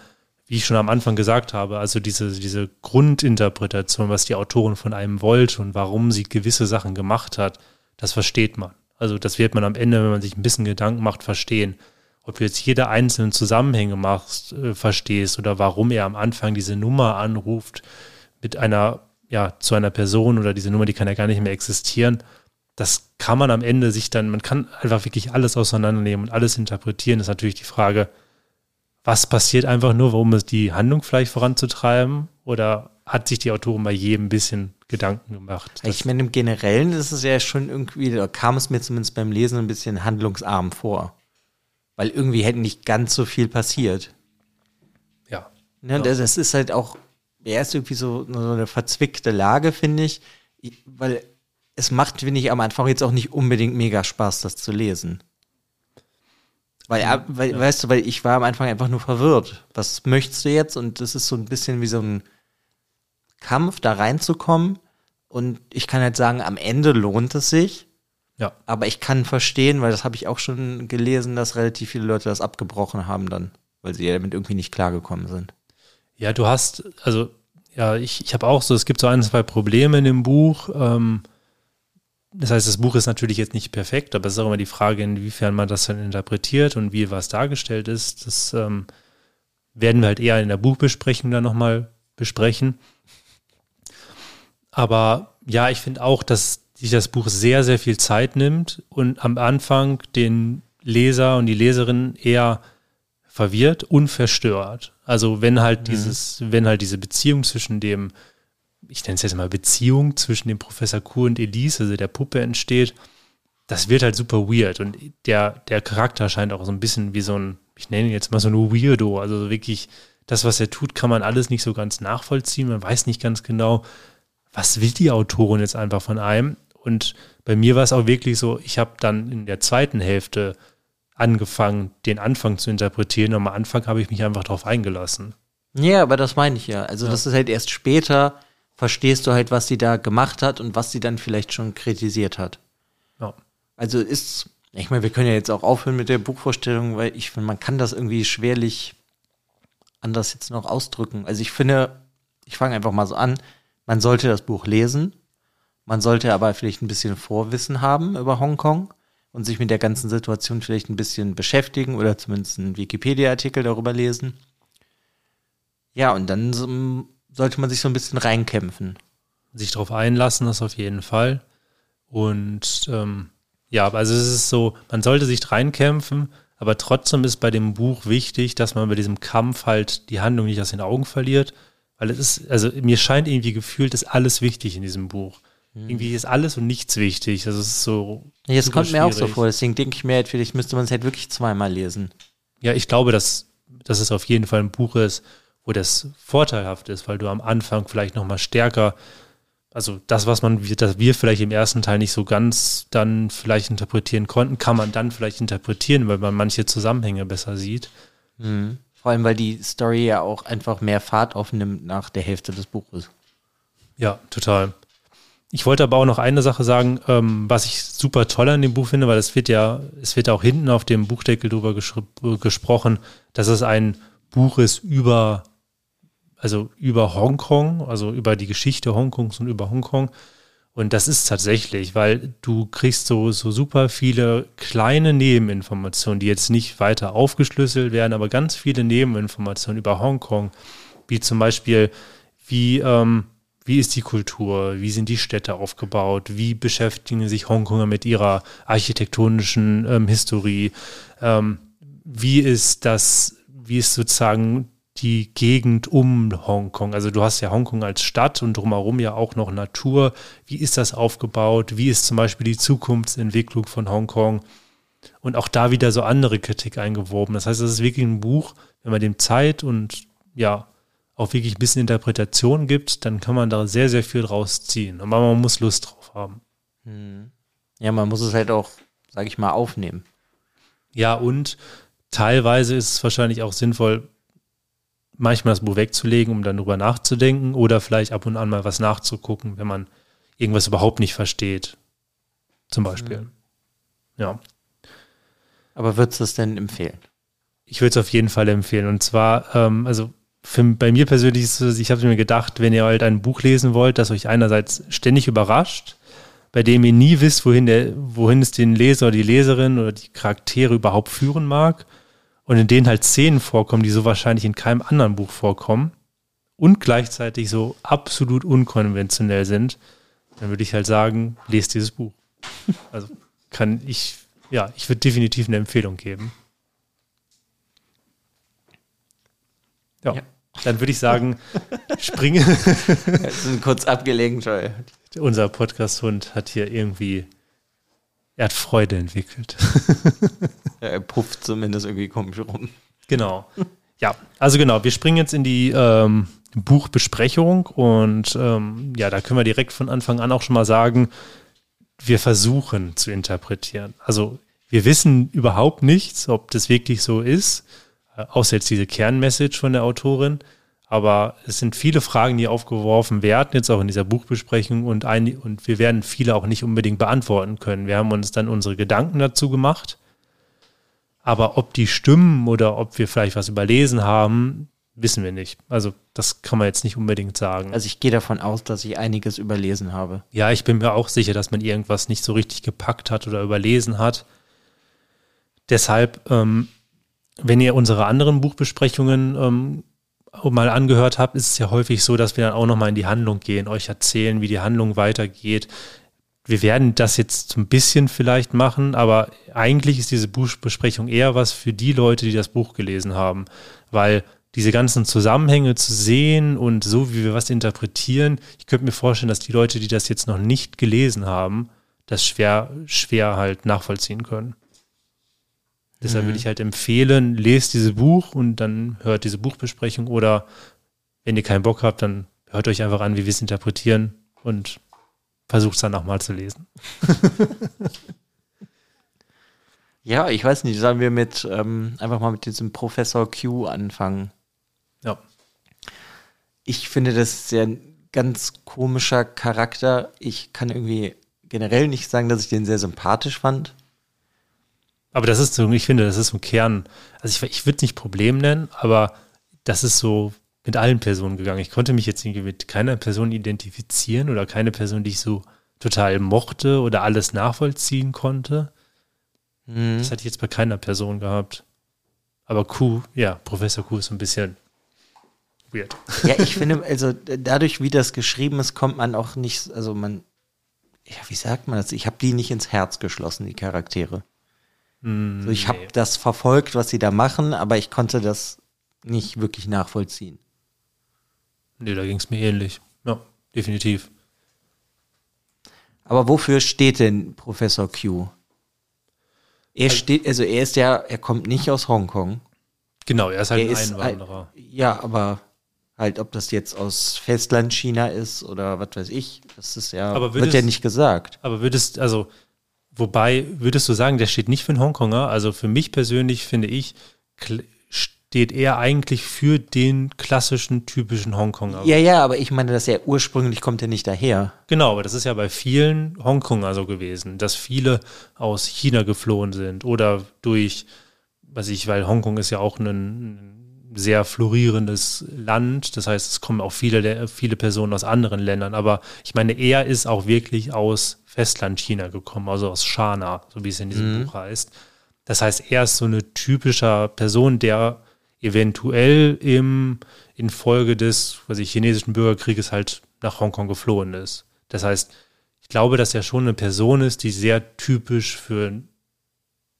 wie ich schon am Anfang gesagt habe, also diese, diese Grundinterpretation, was die Autorin von einem wollte und warum sie gewisse Sachen gemacht hat, das versteht man. Also das wird man am Ende, wenn man sich ein bisschen Gedanken macht, verstehen. Ob du jetzt jede einzelnen Zusammenhänge machst, äh, verstehst oder warum er am Anfang diese Nummer anruft mit einer, ja, zu einer Person oder diese Nummer, die kann ja gar nicht mehr existieren. Das kann man am Ende sich dann, man kann einfach wirklich alles auseinandernehmen und alles interpretieren. Das ist natürlich die Frage, was passiert einfach nur, warum es die Handlung vielleicht voranzutreiben oder hat sich die Autorin bei jedem bisschen Gedanken gemacht. Ich meine, im Generellen ist es ja schon irgendwie, da kam es mir zumindest beim Lesen ein bisschen handlungsarm vor. Weil irgendwie hätte nicht ganz so viel passiert. Ja. Ne, das, das, ist halt auch, er ist irgendwie so, so eine verzwickte Lage, finde ich. Weil es macht, finde ich, am Anfang jetzt auch nicht unbedingt mega Spaß, das zu lesen. Weil, weil ja. weißt du, weil ich war am Anfang einfach nur verwirrt. Was möchtest du jetzt? Und das ist so ein bisschen wie so ein Kampf, da reinzukommen. Und ich kann halt sagen, am Ende lohnt es sich. Ja. Aber ich kann verstehen, weil das habe ich auch schon gelesen, dass relativ viele Leute das abgebrochen haben dann, weil sie ja damit irgendwie nicht klargekommen sind. Ja, du hast, also, ja, ich, ich habe auch so, es gibt so ein, zwei Probleme in dem Buch. Ähm, das heißt, das Buch ist natürlich jetzt nicht perfekt, aber es ist auch immer die Frage, inwiefern man das dann interpretiert und wie was dargestellt ist. Das ähm, werden wir halt eher in der Buchbesprechung dann nochmal besprechen. Aber ja, ich finde auch, dass sich das Buch sehr, sehr viel Zeit nimmt und am Anfang den Leser und die Leserin eher verwirrt und verstört. Also wenn halt mhm. dieses, wenn halt diese Beziehung zwischen dem, ich nenne es jetzt mal Beziehung zwischen dem Professor Kur und Elise, also der Puppe entsteht, das wird halt super weird und der, der Charakter scheint auch so ein bisschen wie so ein, ich nenne ihn jetzt mal so ein Weirdo, also wirklich das, was er tut, kann man alles nicht so ganz nachvollziehen, man weiß nicht ganz genau, was will die Autorin jetzt einfach von einem? Und bei mir war es auch wirklich so, ich habe dann in der zweiten Hälfte angefangen, den Anfang zu interpretieren. Und am Anfang habe ich mich einfach darauf eingelassen. Ja, aber das meine ich ja. Also ja. das ist halt erst später, verstehst du halt, was sie da gemacht hat und was sie dann vielleicht schon kritisiert hat. Ja. Also ist, ich meine, wir können ja jetzt auch aufhören mit der Buchvorstellung, weil ich finde, man kann das irgendwie schwerlich anders jetzt noch ausdrücken. Also ich finde, ich fange einfach mal so an, man sollte das Buch lesen. Man sollte aber vielleicht ein bisschen Vorwissen haben über Hongkong und sich mit der ganzen Situation vielleicht ein bisschen beschäftigen oder zumindest einen Wikipedia-Artikel darüber lesen. Ja, und dann so, sollte man sich so ein bisschen reinkämpfen. Sich darauf einlassen, das auf jeden Fall. Und ähm, ja, also es ist so, man sollte sich reinkämpfen, aber trotzdem ist bei dem Buch wichtig, dass man bei diesem Kampf halt die Handlung nicht aus den Augen verliert weil es ist, also mir scheint irgendwie gefühlt, ist alles wichtig in diesem Buch. Mhm. Irgendwie ist alles und nichts wichtig. Das ist so. Jetzt kommt mir auch so vor, deswegen denke ich mir halt, vielleicht müsste man es halt wirklich zweimal lesen. Ja, ich glaube, dass, dass es auf jeden Fall ein Buch ist, wo das vorteilhaft ist, weil du am Anfang vielleicht nochmal stärker also das, was man, das wir vielleicht im ersten Teil nicht so ganz dann vielleicht interpretieren konnten, kann man dann vielleicht interpretieren, weil man manche Zusammenhänge besser sieht. Mhm. Vor allem, weil die Story ja auch einfach mehr Fahrt aufnimmt nach der Hälfte des Buches. Ja, total. Ich wollte aber auch noch eine Sache sagen, ähm, was ich super toll an dem Buch finde, weil es wird ja, es wird auch hinten auf dem Buchdeckel drüber gesprochen, dass es ein Buch ist über also über Hongkong, also über die Geschichte Hongkongs und über Hongkong. Und das ist tatsächlich, weil du kriegst so, so super viele kleine Nebeninformationen, die jetzt nicht weiter aufgeschlüsselt werden, aber ganz viele Nebeninformationen über Hongkong, wie zum Beispiel, wie, ähm, wie ist die Kultur, wie sind die Städte aufgebaut, wie beschäftigen sich Hongkonger mit ihrer architektonischen ähm, Historie, ähm, wie ist das, wie ist sozusagen die Gegend um Hongkong. Also du hast ja Hongkong als Stadt und drumherum ja auch noch Natur. Wie ist das aufgebaut? Wie ist zum Beispiel die Zukunftsentwicklung von Hongkong? Und auch da wieder so andere Kritik eingewoben. Das heißt, das ist wirklich ein Buch, wenn man dem Zeit und ja, auch wirklich ein bisschen Interpretation gibt, dann kann man da sehr, sehr viel draus ziehen. Aber man muss Lust drauf haben. Hm. Ja, man muss es halt auch, sage ich mal, aufnehmen. Ja, und teilweise ist es wahrscheinlich auch sinnvoll, manchmal das Buch wegzulegen, um dann drüber nachzudenken oder vielleicht ab und an mal was nachzugucken, wenn man irgendwas überhaupt nicht versteht. Zum Beispiel. Mhm. Ja. Aber würdest du es denn empfehlen? Ich würde es auf jeden Fall empfehlen. Und zwar, ähm, also für, bei mir persönlich ist es, ich habe mir gedacht, wenn ihr halt ein Buch lesen wollt, das euch einerseits ständig überrascht, bei dem ihr nie wisst, wohin, der, wohin es den Leser oder die Leserin oder die Charaktere überhaupt führen mag und in denen halt Szenen vorkommen, die so wahrscheinlich in keinem anderen Buch vorkommen und gleichzeitig so absolut unkonventionell sind, dann würde ich halt sagen, lest dieses Buch. [laughs] Also kann ich, ja, ich würde definitiv eine Empfehlung geben. Ja. ja. Dann würde ich sagen, [laughs] springe. Kurz abgelegen, Joy. Unser Podcast-Hund hat hier irgendwie er hat Freude entwickelt. [laughs] ja, er pufft zumindest irgendwie komisch rum. Genau. Ja, also genau, wir springen jetzt in die ähm, Buchbesprechung und ähm, ja, da können wir direkt von Anfang an auch schon mal sagen, wir versuchen zu interpretieren. Also wir wissen überhaupt nichts, ob das wirklich so ist, äh, außer jetzt diese Kernmessage von der Autorin. Aber es sind viele Fragen, die aufgeworfen werden, jetzt auch in dieser Buchbesprechung und, ein, und wir werden viele auch nicht unbedingt beantworten können. Wir haben uns dann unsere Gedanken dazu gemacht. Aber ob die stimmen oder ob wir vielleicht was überlesen haben, wissen wir nicht. Also das kann man jetzt nicht unbedingt sagen. Also ich gehe davon aus, dass ich einiges überlesen habe. Ja, ich bin mir auch sicher, dass man irgendwas nicht so richtig gepackt hat oder überlesen hat. Deshalb, ähm, wenn ihr unsere anderen Buchbesprechungen ähm, mal angehört habe, ist es ja häufig so, dass wir dann auch nochmal in die Handlung gehen, euch erzählen, wie die Handlung weitergeht. Wir werden das jetzt so ein bisschen vielleicht machen, aber eigentlich ist diese Buchbesprechung eher was für die Leute, die das Buch gelesen haben, weil diese ganzen Zusammenhänge zu sehen und so, wie wir was interpretieren, ich könnte mir vorstellen, dass die Leute, die das jetzt noch nicht gelesen haben, das schwer, schwer halt nachvollziehen können. Deshalb mhm. würde ich halt empfehlen, lest dieses Buch und dann hört diese Buchbesprechung oder wenn ihr keinen Bock habt, dann hört euch einfach an, wie wir es interpretieren und versucht es dann nochmal zu lesen. [laughs] ja, ich weiß nicht, sollen wir mit ähm, einfach mal mit diesem Professor Q anfangen? Ja. Ich finde, das ist ja ein ganz komischer Charakter. Ich kann irgendwie generell nicht sagen, dass ich den sehr sympathisch fand. Aber das ist so, ich finde, das ist so ein Kern. Also ich, ich würde es nicht Problem nennen, aber das ist so mit allen Personen gegangen. Ich konnte mich jetzt mit keiner Person identifizieren oder keine Person, die ich so total mochte oder alles nachvollziehen konnte. Mhm. Das hatte ich jetzt bei keiner Person gehabt. Aber Q, ja, Professor Q ist so ein bisschen weird. Ja, ich [laughs] finde, also dadurch, wie das geschrieben ist, kommt man auch nicht, also man, ja, wie sagt man das? Ich habe die nicht ins Herz geschlossen, die Charaktere. Mm, so, ich habe das verfolgt, was sie da machen, aber ich konnte das nicht wirklich nachvollziehen. Nee, da ging es mir ähnlich. Ja, definitiv. Aber wofür steht denn Professor Q? Er also, steht, also er ist ja, er kommt nicht aus Hongkong. Genau, er ist halt er ein ist Einwanderer. Ein, ja, aber Halt, ob das jetzt aus Festlandchina ist oder was weiß ich, das ist ja, aber wird ja nicht gesagt. Aber würdest, also, wobei, würdest du sagen, der steht nicht für einen Hongkonger? Also für mich persönlich finde ich, steht er eigentlich für den klassischen, typischen Hongkonger. Ja, ja, aber ich meine, dass er ursprünglich kommt ja nicht daher. Genau, aber das ist ja bei vielen Hongkonger so gewesen, dass viele aus China geflohen sind oder durch, was ich, weil Hongkong ist ja auch ein, sehr florierendes Land. Das heißt, es kommen auch viele, viele Personen aus anderen Ländern. Aber ich meine, er ist auch wirklich aus Festland China gekommen, also aus Shana, so wie es in diesem mhm. Buch heißt. Das heißt, er ist so eine typische Person, der eventuell im, infolge des was ich, chinesischen Bürgerkrieges halt nach Hongkong geflohen ist. Das heißt, ich glaube, dass er schon eine Person ist, die sehr typisch für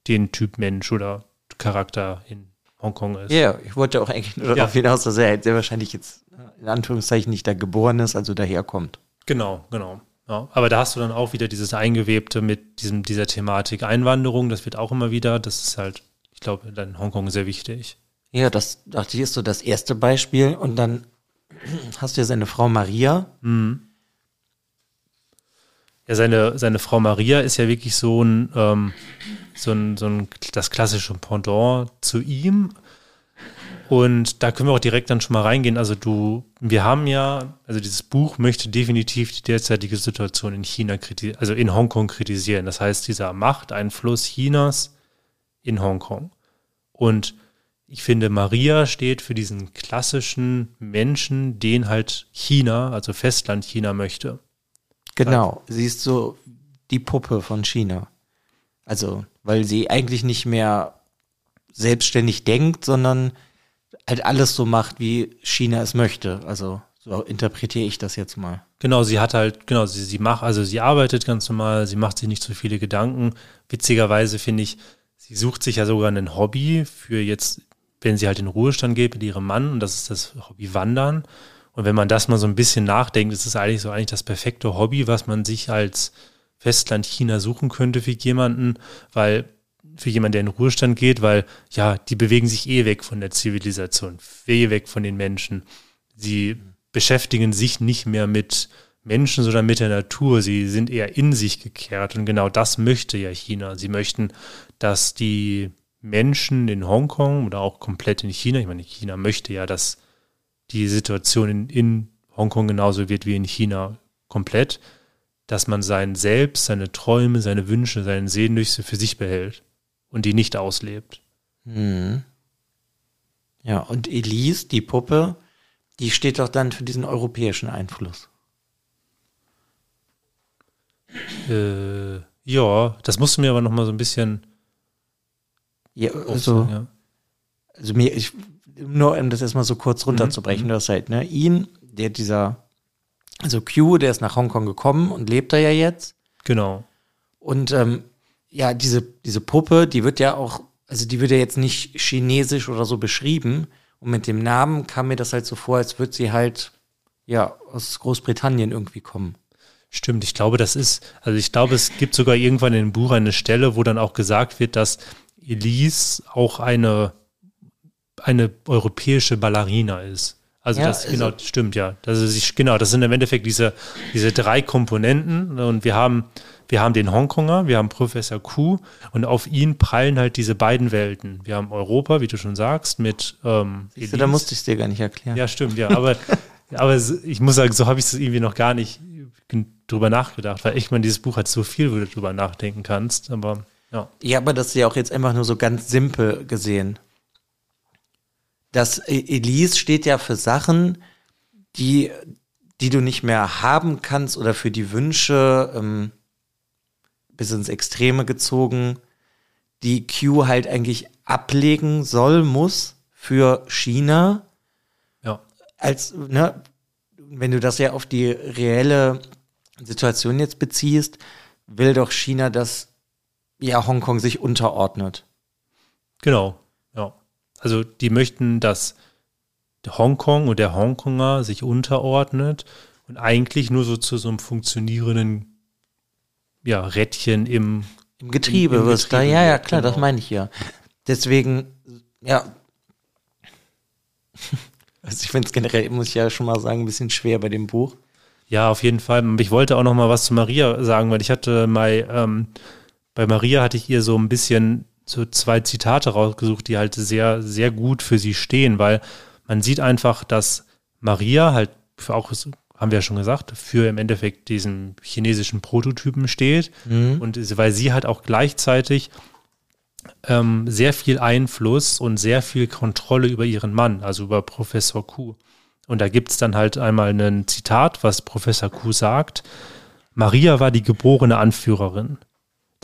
den Typ Mensch oder Charakter in Hongkong ist. Ja, ich wollte auch eigentlich nur darauf ja. hinaus, dass er halt sehr wahrscheinlich jetzt in Anführungszeichen nicht da geboren ist, also daherkommt. Genau, genau. Ja, aber da hast du dann auch wieder dieses Eingewebte mit diesem, dieser Thematik Einwanderung, das wird auch immer wieder, das ist halt, ich glaube, in Hongkong sehr wichtig. Ja, das dachte ich ist so das erste Beispiel. Und dann [clears throat] hast du ja seine Frau Maria. Mhm. Ja, seine, seine Frau Maria ist ja wirklich so ein, ähm, so ein, so ein, das klassische Pendant zu ihm. Und da können wir auch direkt dann schon mal reingehen. Also du, wir haben ja, also dieses Buch möchte definitiv die derzeitige Situation in China, also in Hongkong kritisieren. Das heißt, dieser Machteinfluss Chinas in Hongkong. Und ich finde, Maria steht für diesen klassischen Menschen, den halt China, also Festland China möchte. Genau, sie ist so die Puppe von China. Also, weil sie eigentlich nicht mehr selbstständig denkt, sondern halt alles so macht, wie China es möchte. Also, so interpretiere ich das jetzt mal. Genau, sie hat halt, genau, sie, sie macht, also sie arbeitet ganz normal, sie macht sich nicht so viele Gedanken. Witzigerweise finde ich, sie sucht sich ja sogar ein Hobby für jetzt wenn sie halt in Ruhestand geht mit ihrem Mann und das ist das Hobby Wandern. Und wenn man das mal so ein bisschen nachdenkt, ist es eigentlich so eigentlich das perfekte Hobby, was man sich als Festland China suchen könnte für jemanden, weil für jemanden, der in Ruhestand geht, weil ja, die bewegen sich eh weg von der Zivilisation, eh weg von den Menschen. Sie beschäftigen sich nicht mehr mit Menschen, sondern mit der Natur. Sie sind eher in sich gekehrt und genau das möchte ja China. Sie möchten, dass die Menschen in Hongkong oder auch komplett in China, ich meine, China möchte ja, dass die Situation in, in Hongkong genauso wird wie in China komplett, dass man sein Selbst, seine Träume, seine Wünsche, seine Sehnsüchte für sich behält und die nicht auslebt. Mhm. Ja, und Elise, die Puppe, die steht doch dann für diesen europäischen Einfluss. Äh, ja, das musst du mir aber noch mal so ein bisschen ja, also, ja. also mir, ich, nur um das erstmal so kurz runterzubrechen, mhm. du hast halt, ne, ihn, der dieser, also Q, der ist nach Hongkong gekommen und lebt da ja jetzt. Genau. Und ähm, ja, diese, diese Puppe, die wird ja auch, also die wird ja jetzt nicht chinesisch oder so beschrieben. Und mit dem Namen kam mir das halt so vor, als würde sie halt, ja, aus Großbritannien irgendwie kommen. Stimmt, ich glaube, das ist, also ich glaube, es gibt sogar irgendwann in dem Buch eine Stelle, wo dann auch gesagt wird, dass Elise auch eine, eine europäische Ballerina ist. Also ja, das genau also, stimmt ja. Das ist genau, das sind im Endeffekt diese, diese drei Komponenten und wir haben wir haben den Hongkonger, wir haben Professor Q und auf ihn prallen halt diese beiden Welten. Wir haben Europa, wie du schon sagst, mit ähm, Siehste, da musste ich es dir gar nicht erklären. Ja, stimmt, ja, aber [laughs] aber ich muss sagen, so habe ich es irgendwie noch gar nicht drüber nachgedacht, weil ich meine, dieses Buch hat so viel, wo du drüber nachdenken kannst, aber ja. ja, aber das ist ja auch jetzt einfach nur so ganz simpel gesehen. Das e- Elise steht ja für Sachen, die, die du nicht mehr haben kannst oder für die Wünsche ähm, bis ins Extreme gezogen, die Q halt eigentlich ablegen soll, muss für China. Ja. Als, ne, wenn du das ja auf die reelle Situation jetzt beziehst, will doch China das ja Hongkong sich unterordnet. Genau. Also die möchten, dass Hongkong und der Hongkonger sich unterordnet und eigentlich nur so zu so einem funktionierenden ja, Rädchen im, Im Getriebe im, wirst da. Ja, ja, klar, genau. das meine ich ja. Deswegen, ja. Also ich finde es generell, muss ich ja schon mal sagen, ein bisschen schwer bei dem Buch. Ja, auf jeden Fall. Ich wollte auch noch mal was zu Maria sagen, weil ich hatte mal, ähm, bei Maria hatte ich ihr so ein bisschen so zwei Zitate rausgesucht, die halt sehr, sehr gut für sie stehen, weil man sieht einfach, dass Maria halt für auch, haben wir ja schon gesagt, für im Endeffekt diesen chinesischen Prototypen steht mhm. und weil sie halt auch gleichzeitig ähm, sehr viel Einfluss und sehr viel Kontrolle über ihren Mann, also über Professor Ku. Und da gibt es dann halt einmal ein Zitat, was Professor Ku sagt. Maria war die geborene Anführerin,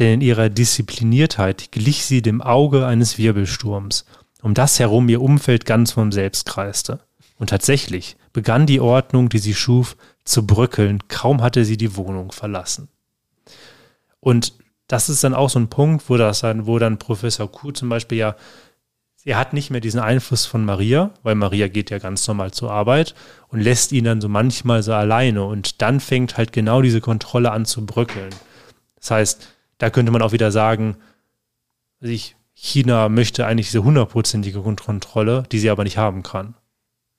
denn in ihrer Diszipliniertheit glich sie dem Auge eines Wirbelsturms, um das herum ihr Umfeld ganz vom Selbst kreiste. Und tatsächlich begann die Ordnung, die sie schuf, zu bröckeln, kaum hatte sie die Wohnung verlassen. Und das ist dann auch so ein Punkt, wo das dann, wo dann Professor Kuh zum Beispiel ja, er hat nicht mehr diesen Einfluss von Maria, weil Maria geht ja ganz normal zur Arbeit und lässt ihn dann so manchmal so alleine und dann fängt halt genau diese Kontrolle an zu bröckeln. Das heißt, da könnte man auch wieder sagen, ich, China möchte eigentlich diese hundertprozentige Kontrolle, die sie aber nicht haben kann.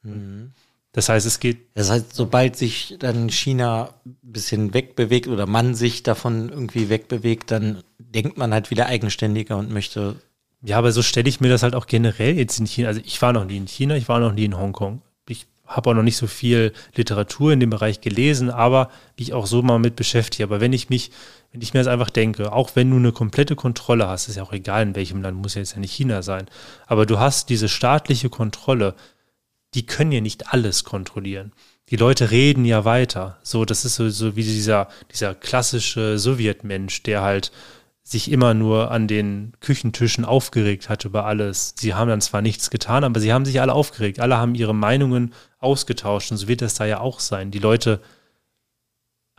Mhm. Das heißt, es geht. Das heißt, sobald sich dann China ein bisschen wegbewegt oder man sich davon irgendwie wegbewegt, dann denkt man halt wieder eigenständiger und möchte. Ja, aber so stelle ich mir das halt auch generell jetzt in China. Also ich war noch nie in China, ich war noch nie in Hongkong. Ich habe auch noch nicht so viel Literatur in dem Bereich gelesen, aber mich auch so mal mit beschäftigt. Aber wenn ich mich, wenn ich mir das einfach denke, auch wenn du eine komplette Kontrolle hast, ist ja auch egal, in welchem Land, muss ja jetzt ja nicht China sein, aber du hast diese staatliche Kontrolle, die können ja nicht alles kontrollieren. Die Leute reden ja weiter. So, das ist so, so wie dieser, dieser klassische Sowjetmensch, der halt sich immer nur an den Küchentischen aufgeregt hat über alles. Sie haben dann zwar nichts getan, aber sie haben sich alle aufgeregt. Alle haben ihre Meinungen ausgetauscht und so wird das da ja auch sein. Die Leute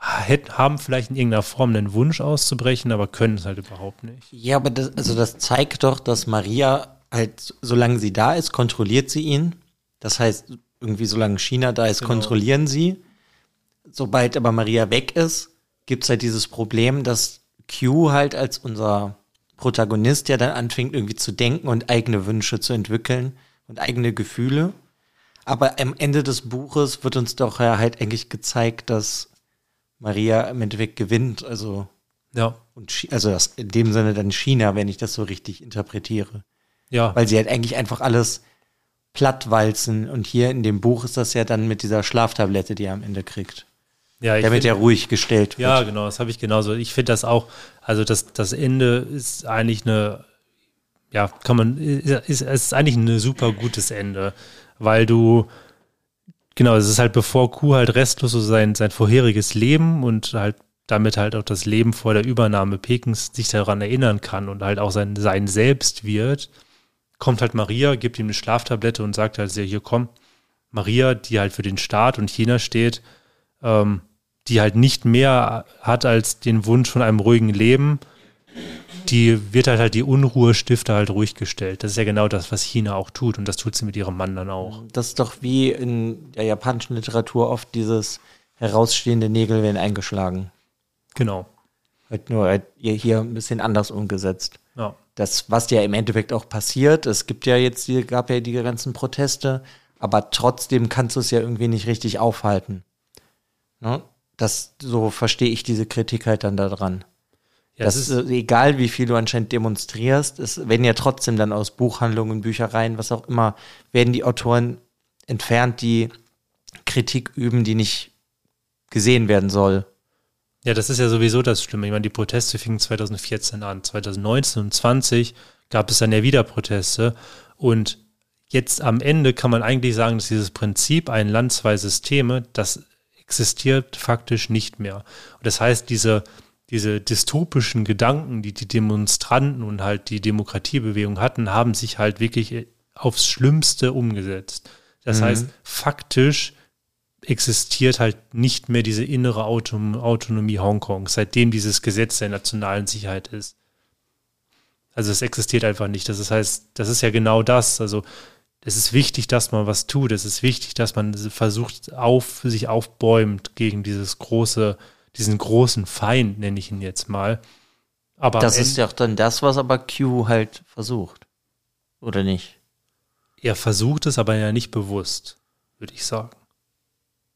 haben vielleicht in irgendeiner Form einen Wunsch auszubrechen, aber können es halt überhaupt nicht. Ja, aber das, also das zeigt doch, dass Maria halt, solange sie da ist, kontrolliert sie ihn das heißt, irgendwie solange China da ist, genau. kontrollieren sie. Sobald aber Maria weg ist, gibt es halt dieses Problem, dass Q halt als unser Protagonist ja dann anfängt irgendwie zu denken und eigene Wünsche zu entwickeln und eigene Gefühle. Aber am Ende des Buches wird uns doch ja halt eigentlich gezeigt, dass Maria im Endeffekt gewinnt. Also, ja. Und also das in dem Sinne dann China, wenn ich das so richtig interpretiere. Ja. Weil sie halt eigentlich einfach alles plattwalzen. Und hier in dem Buch ist das ja dann mit dieser Schlaftablette, die er am Ende kriegt. Ja, damit find, er ruhig gestellt wird. Ja, genau, das habe ich genauso. Ich finde das auch, also das, das Ende ist eigentlich eine, ja, kann man, ist, ist eigentlich ein super gutes Ende, weil du, genau, es ist halt bevor Kuh halt restlos so sein, sein vorheriges Leben und halt damit halt auch das Leben vor der Übernahme Pekins sich daran erinnern kann und halt auch sein, sein Selbst wird, kommt halt Maria, gibt ihm eine Schlaftablette und sagt halt, hier komm, Maria, die halt für den Staat und China steht, ähm, die halt nicht mehr hat als den Wunsch von einem ruhigen Leben, die wird halt halt die Unruhestifter halt ruhig gestellt. Das ist ja genau das, was China auch tut und das tut sie mit ihrem Mann dann auch. Das ist doch wie in der japanischen Literatur oft dieses herausstehende Nägel werden eingeschlagen. Genau. Halt nur halt hier ein bisschen anders umgesetzt. Ja das, was ja im Endeffekt auch passiert, es gibt ja jetzt, die, gab ja die ganzen Proteste, aber trotzdem kannst du es ja irgendwie nicht richtig aufhalten. Ne? Das, so verstehe ich diese Kritik halt dann daran. Ja, das ist egal, wie viel du anscheinend demonstrierst, es werden ja trotzdem dann aus Buchhandlungen, Büchereien, was auch immer, werden die Autoren entfernt, die Kritik üben, die nicht gesehen werden soll. Ja, das ist ja sowieso das Schlimme. Ich meine, die Proteste fingen 2014 an. 2019 und 20 gab es dann ja wieder Proteste. Und jetzt am Ende kann man eigentlich sagen, dass dieses Prinzip ein Land, zwei Systeme, das existiert faktisch nicht mehr. Und das heißt, diese, diese dystopischen Gedanken, die die Demonstranten und halt die Demokratiebewegung hatten, haben sich halt wirklich aufs Schlimmste umgesetzt. Das mhm. heißt, faktisch existiert halt nicht mehr diese innere Auton Autonomie Hongkongs, seitdem dieses Gesetz der nationalen Sicherheit ist. Also es existiert einfach nicht. Das heißt, das ist ja genau das. Also es ist wichtig, dass man was tut. Es ist wichtig, dass man versucht, auf, sich aufbäumt gegen dieses große, diesen großen Feind, nenne ich ihn jetzt mal. Aber das ist ja auch dann das, was aber Q halt versucht. Oder nicht? Er versucht es aber ja nicht bewusst. würde ich sagen.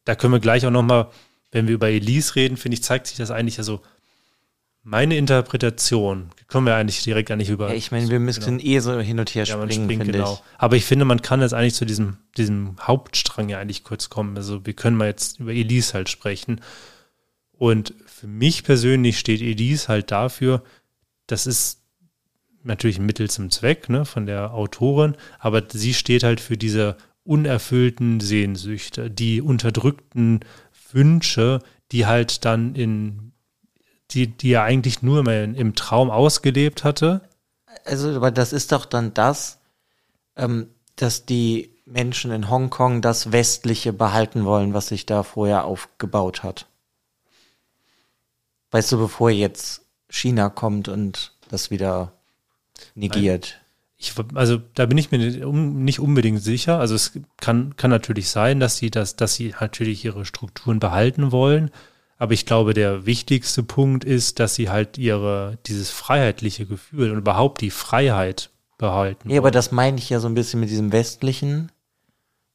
Da können wir gleich auch nochmal, wenn wir über Elise reden, finde ich, zeigt sich das eigentlich also meine Interpretation, können wir eigentlich direkt eigentlich über. Ja, ich meine, wir müssten genau. eh so hin und her ja, springen, springt, genau. Ich. Aber ich finde, man kann jetzt eigentlich zu diesem, diesem Hauptstrang ja eigentlich kurz kommen. Also wir können mal jetzt über Elise halt sprechen. Und für mich persönlich steht Elise halt dafür, das ist natürlich ein Mittel zum Zweck ne, von der Autorin, aber sie steht halt für diese unerfüllten Sehnsüchte, die unterdrückten Wünsche, die halt dann in die, die er eigentlich nur mal im Traum ausgelebt hatte. Also, aber das ist doch dann das, ähm, dass die Menschen in Hongkong das Westliche behalten wollen, was sich da vorher aufgebaut hat. Weißt du, bevor jetzt China kommt und das wieder negiert. Ich, also da bin ich mir nicht unbedingt sicher. Also es kann, kann natürlich sein, dass sie das, dass sie natürlich ihre Strukturen behalten wollen. Aber ich glaube, der wichtigste Punkt ist, dass sie halt ihre, dieses freiheitliche Gefühl und überhaupt die Freiheit behalten. Ja, aber das meine ich ja so ein bisschen mit diesem westlichen,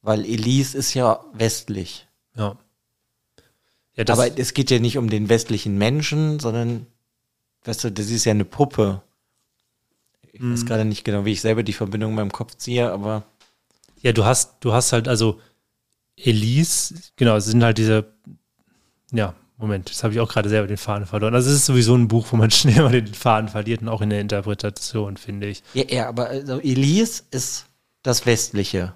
weil Elise ist ja westlich. Ja. Ja aber es geht ja nicht um den westlichen Menschen, sondern, weißt du, das ist ja eine Puppe. Ich mhm. weiß gerade nicht genau, wie ich selber die Verbindung in meinem Kopf ziehe, aber. Ja, du hast, du hast halt also Elise, genau, es sind halt diese, ja, Moment, jetzt habe ich auch gerade selber den Faden verloren. Also es ist sowieso ein Buch, wo man [laughs] schnell mal den Faden verliert und auch in der Interpretation, finde ich. Ja, ja aber also Elise ist das Westliche,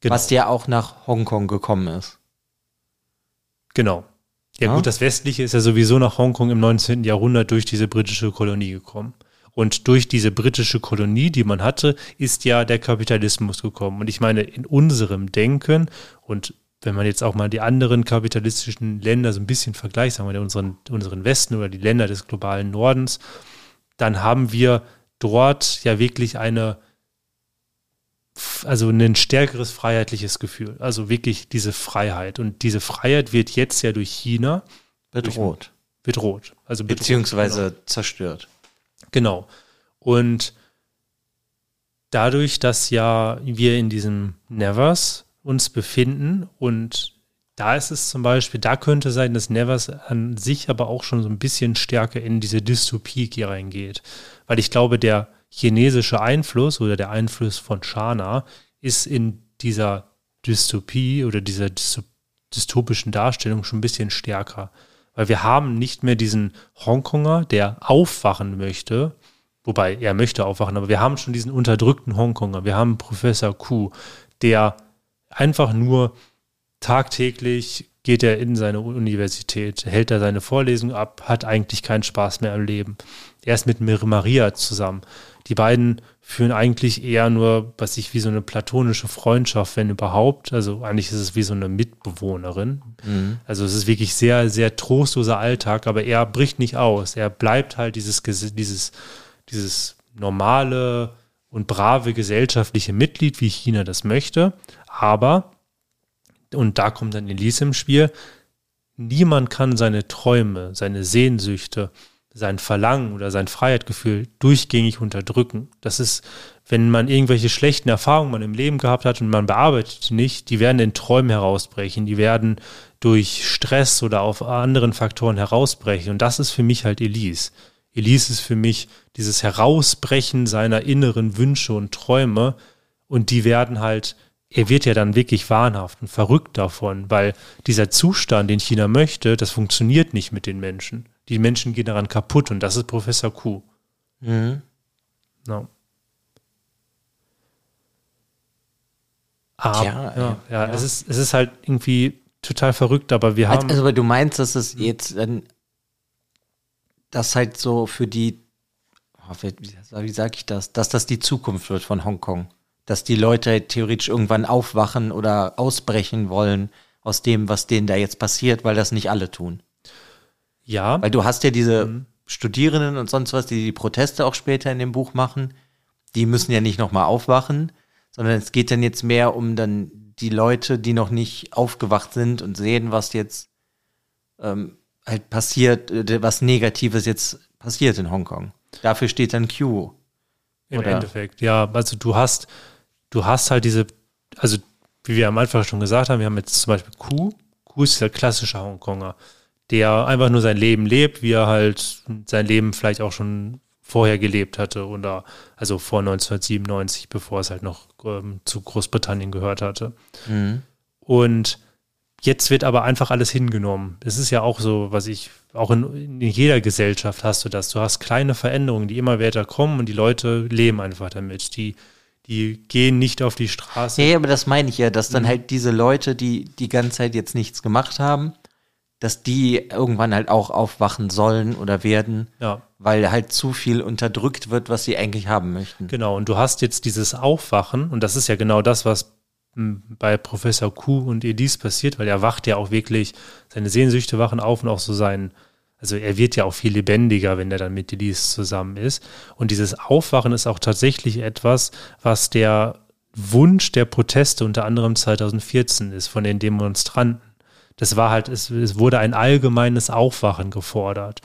genau. was ja auch nach Hongkong gekommen ist. Genau. Ja, ja, gut, das Westliche ist ja sowieso nach Hongkong im 19. Jahrhundert durch diese britische Kolonie gekommen. Und durch diese britische Kolonie, die man hatte, ist ja der Kapitalismus gekommen. Und ich meine, in unserem Denken und wenn man jetzt auch mal die anderen kapitalistischen Länder so ein bisschen vergleicht, sagen wir unseren, unseren Westen oder die Länder des globalen Nordens, dann haben wir dort ja wirklich eine, also ein stärkeres freiheitliches Gefühl. Also wirklich diese Freiheit. Und diese Freiheit wird jetzt ja durch China bedroht. Durch, bedroht. Also bedroht, Beziehungsweise genau. zerstört. Genau. Und dadurch, dass ja wir in diesem Nevers uns befinden. Und da ist es zum Beispiel, da könnte sein, dass Nevers an sich aber auch schon so ein bisschen stärker in diese Dystopie hier reingeht. Weil ich glaube, der chinesische Einfluss oder der Einfluss von Shana ist in dieser Dystopie oder dieser dystopischen Darstellung schon ein bisschen stärker. Weil wir haben nicht mehr diesen Hongkonger, der aufwachen möchte, wobei er möchte aufwachen, aber wir haben schon diesen unterdrückten Hongkonger. Wir haben Professor Ku, der einfach nur tagtäglich geht er in seine Universität, hält er seine Vorlesung ab, hat eigentlich keinen Spaß mehr am Leben. Er ist mit Maria zusammen. Die beiden führen eigentlich eher nur, was ich wie so eine platonische Freundschaft, wenn überhaupt. Also eigentlich ist es wie so eine Mitbewohnerin. Mhm. Also es ist wirklich sehr, sehr trostloser Alltag, aber er bricht nicht aus. Er bleibt halt dieses, dieses, dieses normale und brave gesellschaftliche Mitglied, wie China das möchte. Aber, und da kommt dann Elise im Spiel, niemand kann seine Träume, seine Sehnsüchte, sein Verlangen oder sein Freiheitgefühl durchgängig unterdrücken. Das ist, wenn man irgendwelche schlechten Erfahrungen man im Leben gehabt hat und man bearbeitet nicht, die werden in Träumen herausbrechen, die werden durch Stress oder auf anderen Faktoren herausbrechen. Und das ist für mich halt Elise. Elise ist für mich dieses Herausbrechen seiner inneren Wünsche und Träume und die werden halt er wird ja dann wirklich wahnhaft und verrückt davon, weil dieser Zustand, den China möchte, das funktioniert nicht mit den Menschen. Die Menschen gehen daran kaputt und das ist Professor Kuh. Mhm. No. Aber, ja, ja, ja, Es, ist, es ist halt irgendwie total verrückt, aber wir haben. Also, aber du meinst, dass es jetzt dann das halt so für die, oh, wie, wie sage ich das, dass das die Zukunft wird von Hongkong dass die Leute theoretisch irgendwann aufwachen oder ausbrechen wollen aus dem, was denen da jetzt passiert, weil das nicht alle tun. Ja. Weil du hast ja diese mhm. Studierenden und sonst was, die die Proteste auch später in dem Buch machen, die müssen ja nicht nochmal aufwachen, sondern es geht dann jetzt mehr um dann die Leute, die noch nicht aufgewacht sind und sehen, was jetzt ähm, halt passiert, äh, was Negatives jetzt passiert in Hongkong. Dafür steht dann Q. Im Endeffekt, ja. Also du hast du hast halt diese, also wie wir am Anfang schon gesagt haben, wir haben jetzt zum Beispiel Ku. Ku ist der klassische Hongkonger, der einfach nur sein Leben lebt, wie er halt sein Leben vielleicht auch schon vorher gelebt hatte oder also vor 1997, bevor es halt noch ähm, zu Großbritannien gehört hatte. Mhm. Und jetzt wird aber einfach alles hingenommen. Es ist ja auch so, was ich, auch in, in, jeder Gesellschaft hast du das. Du hast kleine Veränderungen, die immer weiter kommen und die Leute leben einfach damit. Die, die gehen nicht auf die Straße. Ja, aber das meine ich ja, dass dann mhm. halt diese Leute, die die ganze Zeit jetzt nichts gemacht haben, dass die irgendwann halt auch aufwachen sollen oder werden, ja. weil halt zu viel unterdrückt wird, was sie eigentlich haben möchten. Genau, und du hast jetzt dieses Aufwachen, und das ist ja genau das, was hm, bei Professor Q und Elise passiert, weil er wacht ja auch wirklich, seine Sehnsüchte wachen auf und auch so sein, also er wird ja auch viel lebendiger, wenn er dann mit Elise zusammen ist. Und dieses Aufwachen ist auch tatsächlich etwas, was der Wunsch der Proteste unter anderem 2014 ist von den Demonstranten das war halt, es, es wurde ein allgemeines Aufwachen gefordert.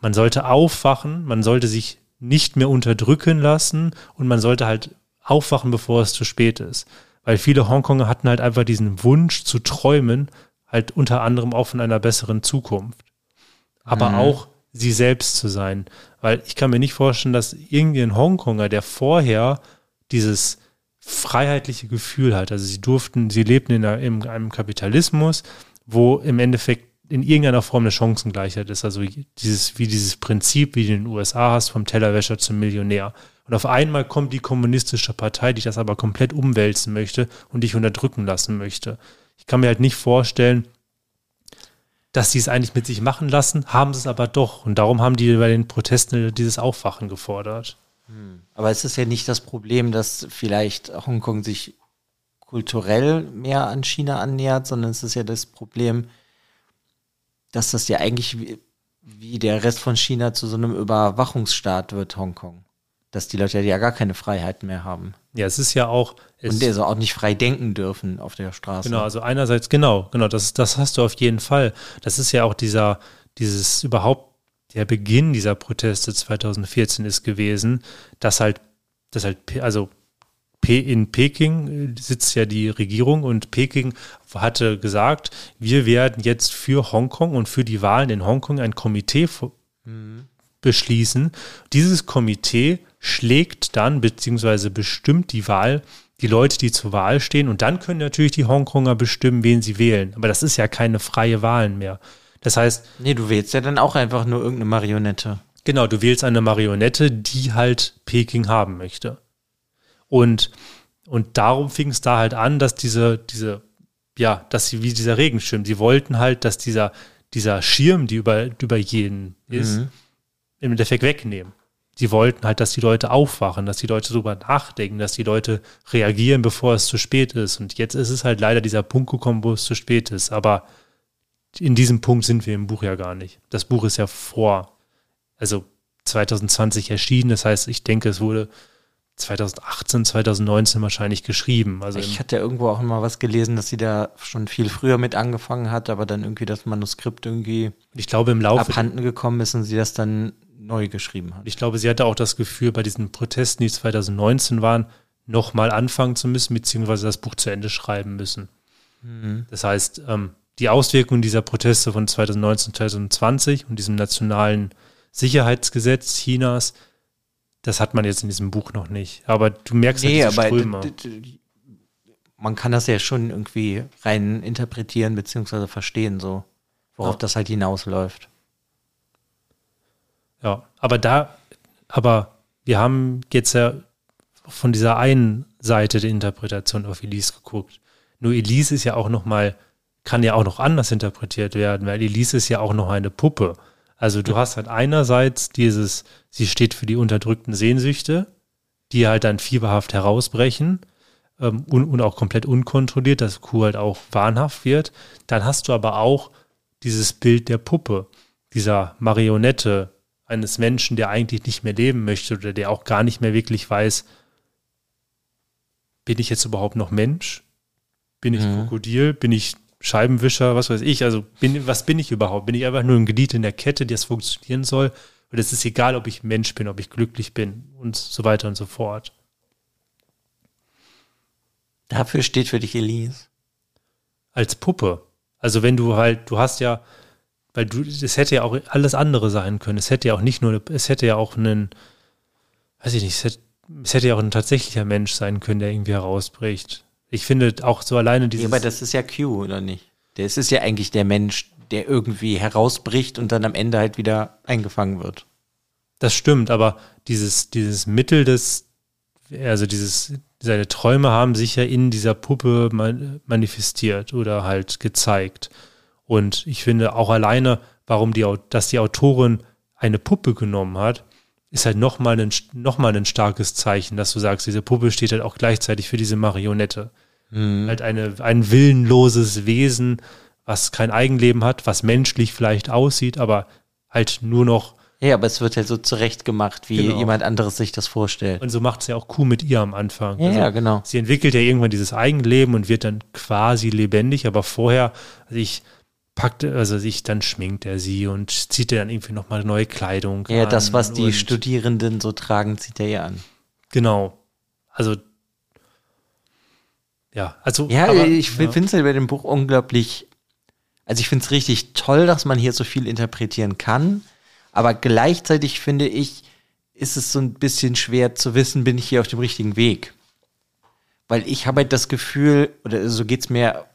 Man sollte aufwachen, man sollte sich nicht mehr unterdrücken lassen und man sollte halt aufwachen, bevor es zu spät ist. Weil viele Hongkonger hatten halt einfach diesen Wunsch zu träumen, halt unter anderem auch von einer besseren Zukunft. Aber mhm. auch sie selbst zu sein. Weil ich kann mir nicht vorstellen, dass irgendein Hongkonger, der vorher dieses freiheitliche Gefühl hat, also sie durften, sie lebten in, einem Kapitalismus, wo im Endeffekt in irgendeiner Form eine Chancengleichheit ist. Also dieses, wie dieses Prinzip, wie du in den USA hast, vom Tellerwäscher zum Millionär. Und auf einmal kommt die kommunistische Partei, die das aber komplett umwälzen möchte und dich unterdrücken lassen möchte. Ich kann mir halt nicht vorstellen, dass sie es eigentlich mit sich machen lassen, haben sie es aber doch. Und darum haben die bei den Protesten dieses Aufwachen gefordert. Hm. Aber es ist ja nicht das Problem, dass vielleicht Hongkong sich kulturell mehr an China annähert, sondern es ist ja das Problem, dass das ja eigentlich wie, wie der Rest von China zu so einem Überwachungsstaat wird, Hongkong. Dass die Leute ja gar keine Freiheit mehr haben. Ja, es ist ja auch. Und also auch nicht frei denken dürfen auf der Straße. Genau, also einerseits, genau, genau, das, das hast du auf jeden Fall. Das ist ja auch dieser, dieses überhaupt, der Beginn dieser Proteste 2014 ist gewesen, dass halt, dass halt, also in Peking äh, sitzt ja die Regierung und Peking hatte gesagt, wir werden jetzt für Hongkong und für die Wahlen in Hongkong ein Komitee mhm. beschließen. Dieses Komitee schlägt dann beziehungsweise bestimmt die Wahl, die Leute, die zur Wahl stehen. Und dann können natürlich die Hongkonger bestimmen, wen sie wählen. Aber das ist ja keine freie Wahl mehr. Das heißt. Nee, du wählst ja dann auch einfach nur irgendeine Marionette. Genau, du wählst eine Marionette, die halt Peking haben möchte. Und, und darum fing es da halt an, dass diese, diese, ja, dass sie wie dieser Regenschirm, sie wollten halt, dass dieser, dieser Schirm, die über, über jeden ist, mhm. im Endeffekt wegnehmen. Sie wollten halt, dass die Leute aufwachen, dass die Leute darüber nachdenken, dass die Leute reagieren, bevor es zu spät ist. Und jetzt ist es halt leider dieser Punkt gekommen, wo es zu spät ist. Aber in diesem Punkt sind wir im Buch ja gar nicht. Das Buch ist ja vor, also 2020 erschienen. Das heißt, ich denke, es wurde 2018, 2019 wahrscheinlich geschrieben. Also ich hatte irgendwo auch mal was gelesen, dass sie da schon viel früher mit angefangen hat, aber dann irgendwie das Manuskript irgendwie ich glaube, im Laufe abhanden gekommen ist und sie das dann neu geschrieben hat. Ich glaube, sie hatte auch das Gefühl, bei diesen Protesten, die 2019 waren, nochmal anfangen zu müssen, beziehungsweise das Buch zu Ende schreiben müssen. Mhm. Das heißt, ähm, die Auswirkungen dieser Proteste von 2019, 2020 und diesem nationalen Sicherheitsgesetz Chinas das hat man jetzt in diesem Buch noch nicht. Aber du merkst nee, halt diese Ströme. Man kann das ja schon irgendwie rein interpretieren bzw. verstehen, so worauf ja. das halt hinausläuft. Ja, aber da, aber wir haben jetzt ja von dieser einen Seite der Interpretation auf Elise geguckt. Nur Elise ist ja auch noch mal, kann ja auch noch anders interpretiert werden, weil Elise ist ja auch noch eine Puppe. Also du hast halt einerseits dieses, sie steht für die unterdrückten Sehnsüchte, die halt dann fieberhaft herausbrechen ähm, und, und, auch komplett unkontrolliert, dass Kuh halt auch wahnhaft wird. Dann hast du aber auch dieses Bild der Puppe, dieser Marionette eines Menschen, der eigentlich nicht mehr leben möchte oder der auch gar nicht mehr wirklich weiß, bin ich jetzt überhaupt noch Mensch? Bin ich mhm. Krokodil? Bin ich Scheibenwischer, was weiß ich. Also bin, was bin ich überhaupt? Bin ich einfach nur ein Glied in der Kette, das funktionieren soll? Und es ist egal, ob ich Mensch bin, ob ich glücklich bin und so weiter und so fort. Dafür steht für dich Elise. Als Puppe. Also wenn du halt, du hast ja, weil du, es hätte ja auch alles andere sein können. Es hätte ja auch nicht nur, es hätte ja auch einen, weiß ich nicht, es hätte, es hätte ja auch ein tatsächlicher Mensch sein können, der irgendwie herausbricht. Ich finde auch so alleine dieses. Ja, aber das ist ja Q, oder nicht? Das ist ja eigentlich der Mensch, der irgendwie herausbricht und dann am Ende halt wieder eingefangen wird. Das stimmt, aber dieses, dieses Mittel des, also dieses, seine Träume haben sich ja in dieser Puppe manifestiert oder halt gezeigt. Und ich finde auch alleine, warum die, dass die Autorin eine Puppe genommen hat, ist halt nochmal ein, noch mal ein starkes Zeichen, dass du sagst, diese Puppe steht halt auch gleichzeitig für diese Marionette. Mhm. Halt eine, ein willenloses Wesen, was kein Eigenleben hat, was menschlich vielleicht aussieht, aber halt nur noch. Ja, aber es wird halt so zurecht gemacht, wie genau. jemand anderes sich das vorstellt. Und so macht es ja auch Kuh mit ihr am Anfang. Ja, also, genau. Sie entwickelt ja irgendwann dieses Eigenleben und wird dann quasi lebendig, aber vorher, also ich packte, also sich dann schminkt er sie und zieht er dann irgendwie nochmal neue Kleidung. Ja, an das, was die Studierenden so tragen, zieht er ja an. Genau. Also ja, also. Ja, aber, ich ja. finde es halt bei dem Buch unglaublich. Also ich finde es richtig toll, dass man hier so viel interpretieren kann. Aber gleichzeitig finde ich, ist es so ein bisschen schwer zu wissen, bin ich hier auf dem richtigen Weg. Weil ich habe halt das Gefühl, oder so geht es mir,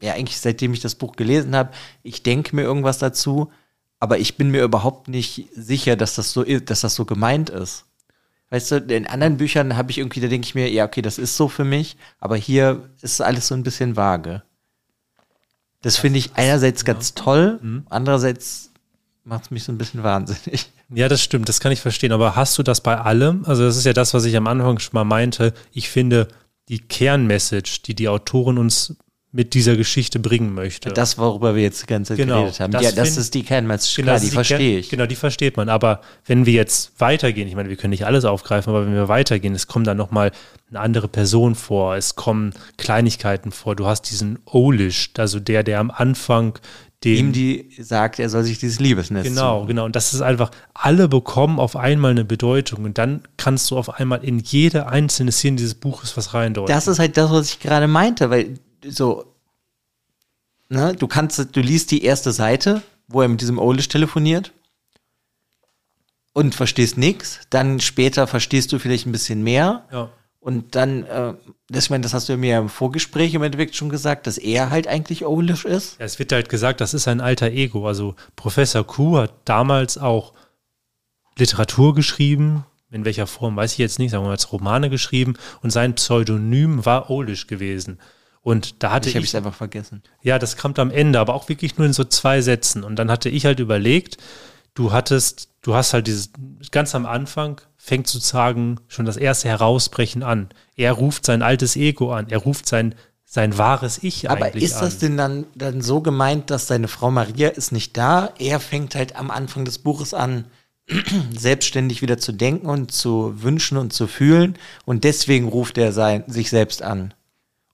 ja, eigentlich seitdem ich das Buch gelesen habe, ich denke mir irgendwas dazu, aber ich bin mir überhaupt nicht sicher, dass das so, dass das so gemeint ist. Weißt du, in anderen Büchern habe ich irgendwie, da denke ich mir, ja, okay, das ist so für mich, aber hier ist alles so ein bisschen vage. Das finde ich einerseits ganz toll, mhm. andererseits macht es mich so ein bisschen wahnsinnig. Ja, das stimmt, das kann ich verstehen. Aber hast du das bei allem? Also, das ist ja das, was ich am Anfang schon mal meinte. Ich finde, die Kernmessage, die die Autorin uns mit dieser Geschichte bringen möchte. Das, worüber wir jetzt die ganze Zeit genau, geredet haben. Das ja, das ist die Kernmessage, genau, klar, die, verstehe ich. Genau, die versteht man. Aber wenn wir jetzt weitergehen, ich meine, wir können nicht alles aufgreifen, aber wenn wir weitergehen, es kommt dann nochmal eine andere Person vor, es kommen Kleinigkeiten vor. Du hast diesen Olish, also der, der am Anfang dem, ihm die sagt, er soll sich dieses Liebesnest Genau, suchen. genau. Und das ist einfach, alle bekommen auf einmal eine Bedeutung und dann kannst du auf einmal in jede einzelne Szene dieses Buches was reindeuten. Das ist halt das, was ich gerade meinte, weil so, ne, du kannst, du liest die erste Seite, wo er mit diesem Olish telefoniert und verstehst nichts. Dann später verstehst du vielleicht ein bisschen mehr. Ja. Und dann, äh, das, ich meine, das hast du mir im Vorgespräch im Endeffekt schon gesagt, dass er halt eigentlich Olish ist. Ja, es wird halt gesagt, das ist ein alter Ego. Also Professor Q hat damals auch Literatur geschrieben, in welcher Form weiß ich jetzt nicht, sagen wir mal als Romane geschrieben und sein Pseudonym war Olish gewesen. Und da hatte ich. Ich habe es einfach vergessen. Ja, das kommt am Ende, aber auch wirklich nur in so zwei Sätzen. Und dann hatte ich halt überlegt, du hattest, du hast halt dieses, ganz am Anfang fängt sozusagen schon das erste Herausbrechen an. Er ruft sein altes Ego an, er ruft sein, sein wahres Ich Aber eigentlich ist das denn dann, dann so gemeint, dass seine Frau Maria ist nicht da? Er fängt halt am Anfang des Buches an, [clears throat] selbstständig wieder zu denken und zu wünschen und zu fühlen. Und deswegen ruft er sein, sich selbst an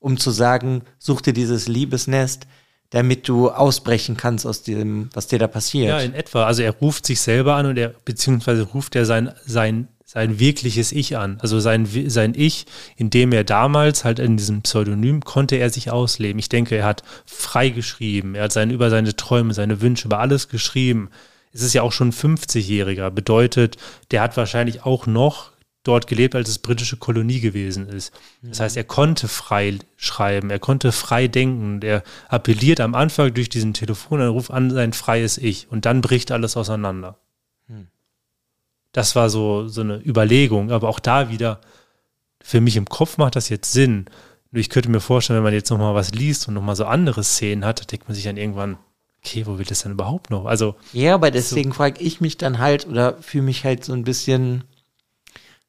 um zu sagen, such dir dieses Liebesnest, damit du ausbrechen kannst aus dem, was dir da passiert. Ja, in etwa. Also er ruft sich selber an und er, beziehungsweise ruft er sein, sein, sein wirkliches Ich an. Also sein, sein Ich, in dem er damals halt in diesem Pseudonym konnte er sich ausleben. Ich denke, er hat frei geschrieben. Er hat sein, über seine Träume, seine Wünsche, über alles geschrieben. Es ist ja auch schon 50-Jähriger. Bedeutet, der hat wahrscheinlich auch noch dort gelebt, als es britische Kolonie gewesen ist. Das heißt, er konnte frei schreiben, er konnte frei denken. Er appelliert am Anfang durch diesen Telefonanruf an sein freies Ich und dann bricht alles auseinander. Hm. Das war so, so eine Überlegung, aber auch da wieder, für mich im Kopf macht das jetzt Sinn. Nur ich könnte mir vorstellen, wenn man jetzt nochmal was liest und nochmal so andere Szenen hat, da denkt man sich dann irgendwann, okay, wo will das denn überhaupt noch? Also. Ja, aber deswegen so, frage ich mich dann halt oder fühle mich halt so ein bisschen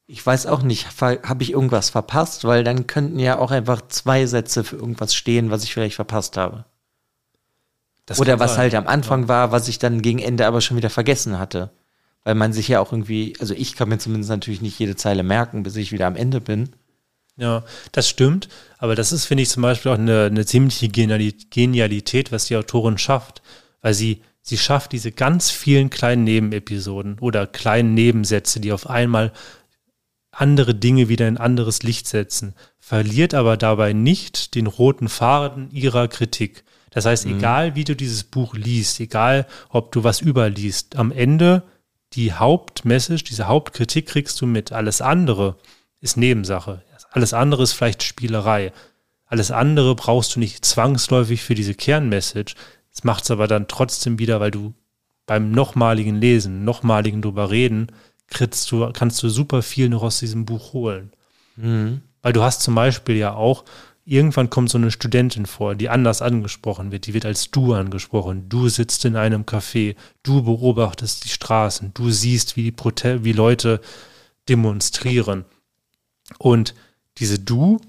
ich weiß auch nicht, habe ich irgendwas verpasst, weil dann könnten ja auch einfach zwei Sätze für irgendwas stehen, was ich vielleicht verpasst habe. Das Oder was sein. halt am Anfang ja. war, was ich dann gegen Ende aber schon wieder vergessen hatte. Weil man sich ja auch irgendwie, also ich kann mir zumindest natürlich nicht jede Zeile merken, bis ich wieder am Ende bin. Ja, das stimmt. Aber das ist, finde ich, zum Beispiel auch eine, eine ziemliche Genialität, was die Autorin schafft. Weil sie, sie schafft diese ganz vielen kleinen Nebenepisoden oder kleinen Nebensätze, die auf einmal andere Dinge wieder in anderes Licht setzen, verliert aber dabei nicht den roten Faden ihrer Kritik. Das heißt, mhm. egal wie du dieses Buch liest, egal ob du was überliest, am Ende die Hauptmessage, diese Hauptkritik kriegst du mit. Alles andere ist Nebensache. Alles andere ist vielleicht Spielerei. Alles andere brauchst du nicht zwangsläufig für diese Kernmessage. Es macht es aber dann trotzdem wieder, weil du beim nochmaligen Lesen, nochmaligen drüber reden, kriegst du, kannst du super viel noch aus diesem Buch holen. Mhm. Weil du hast zum Beispiel ja auch, irgendwann kommt so eine Studentin vor, die anders angesprochen wird, die wird als du angesprochen. Du sitzt in einem Café, du beobachtest die Straßen, du siehst, wie die Prote wie Leute demonstrieren. Und diese Du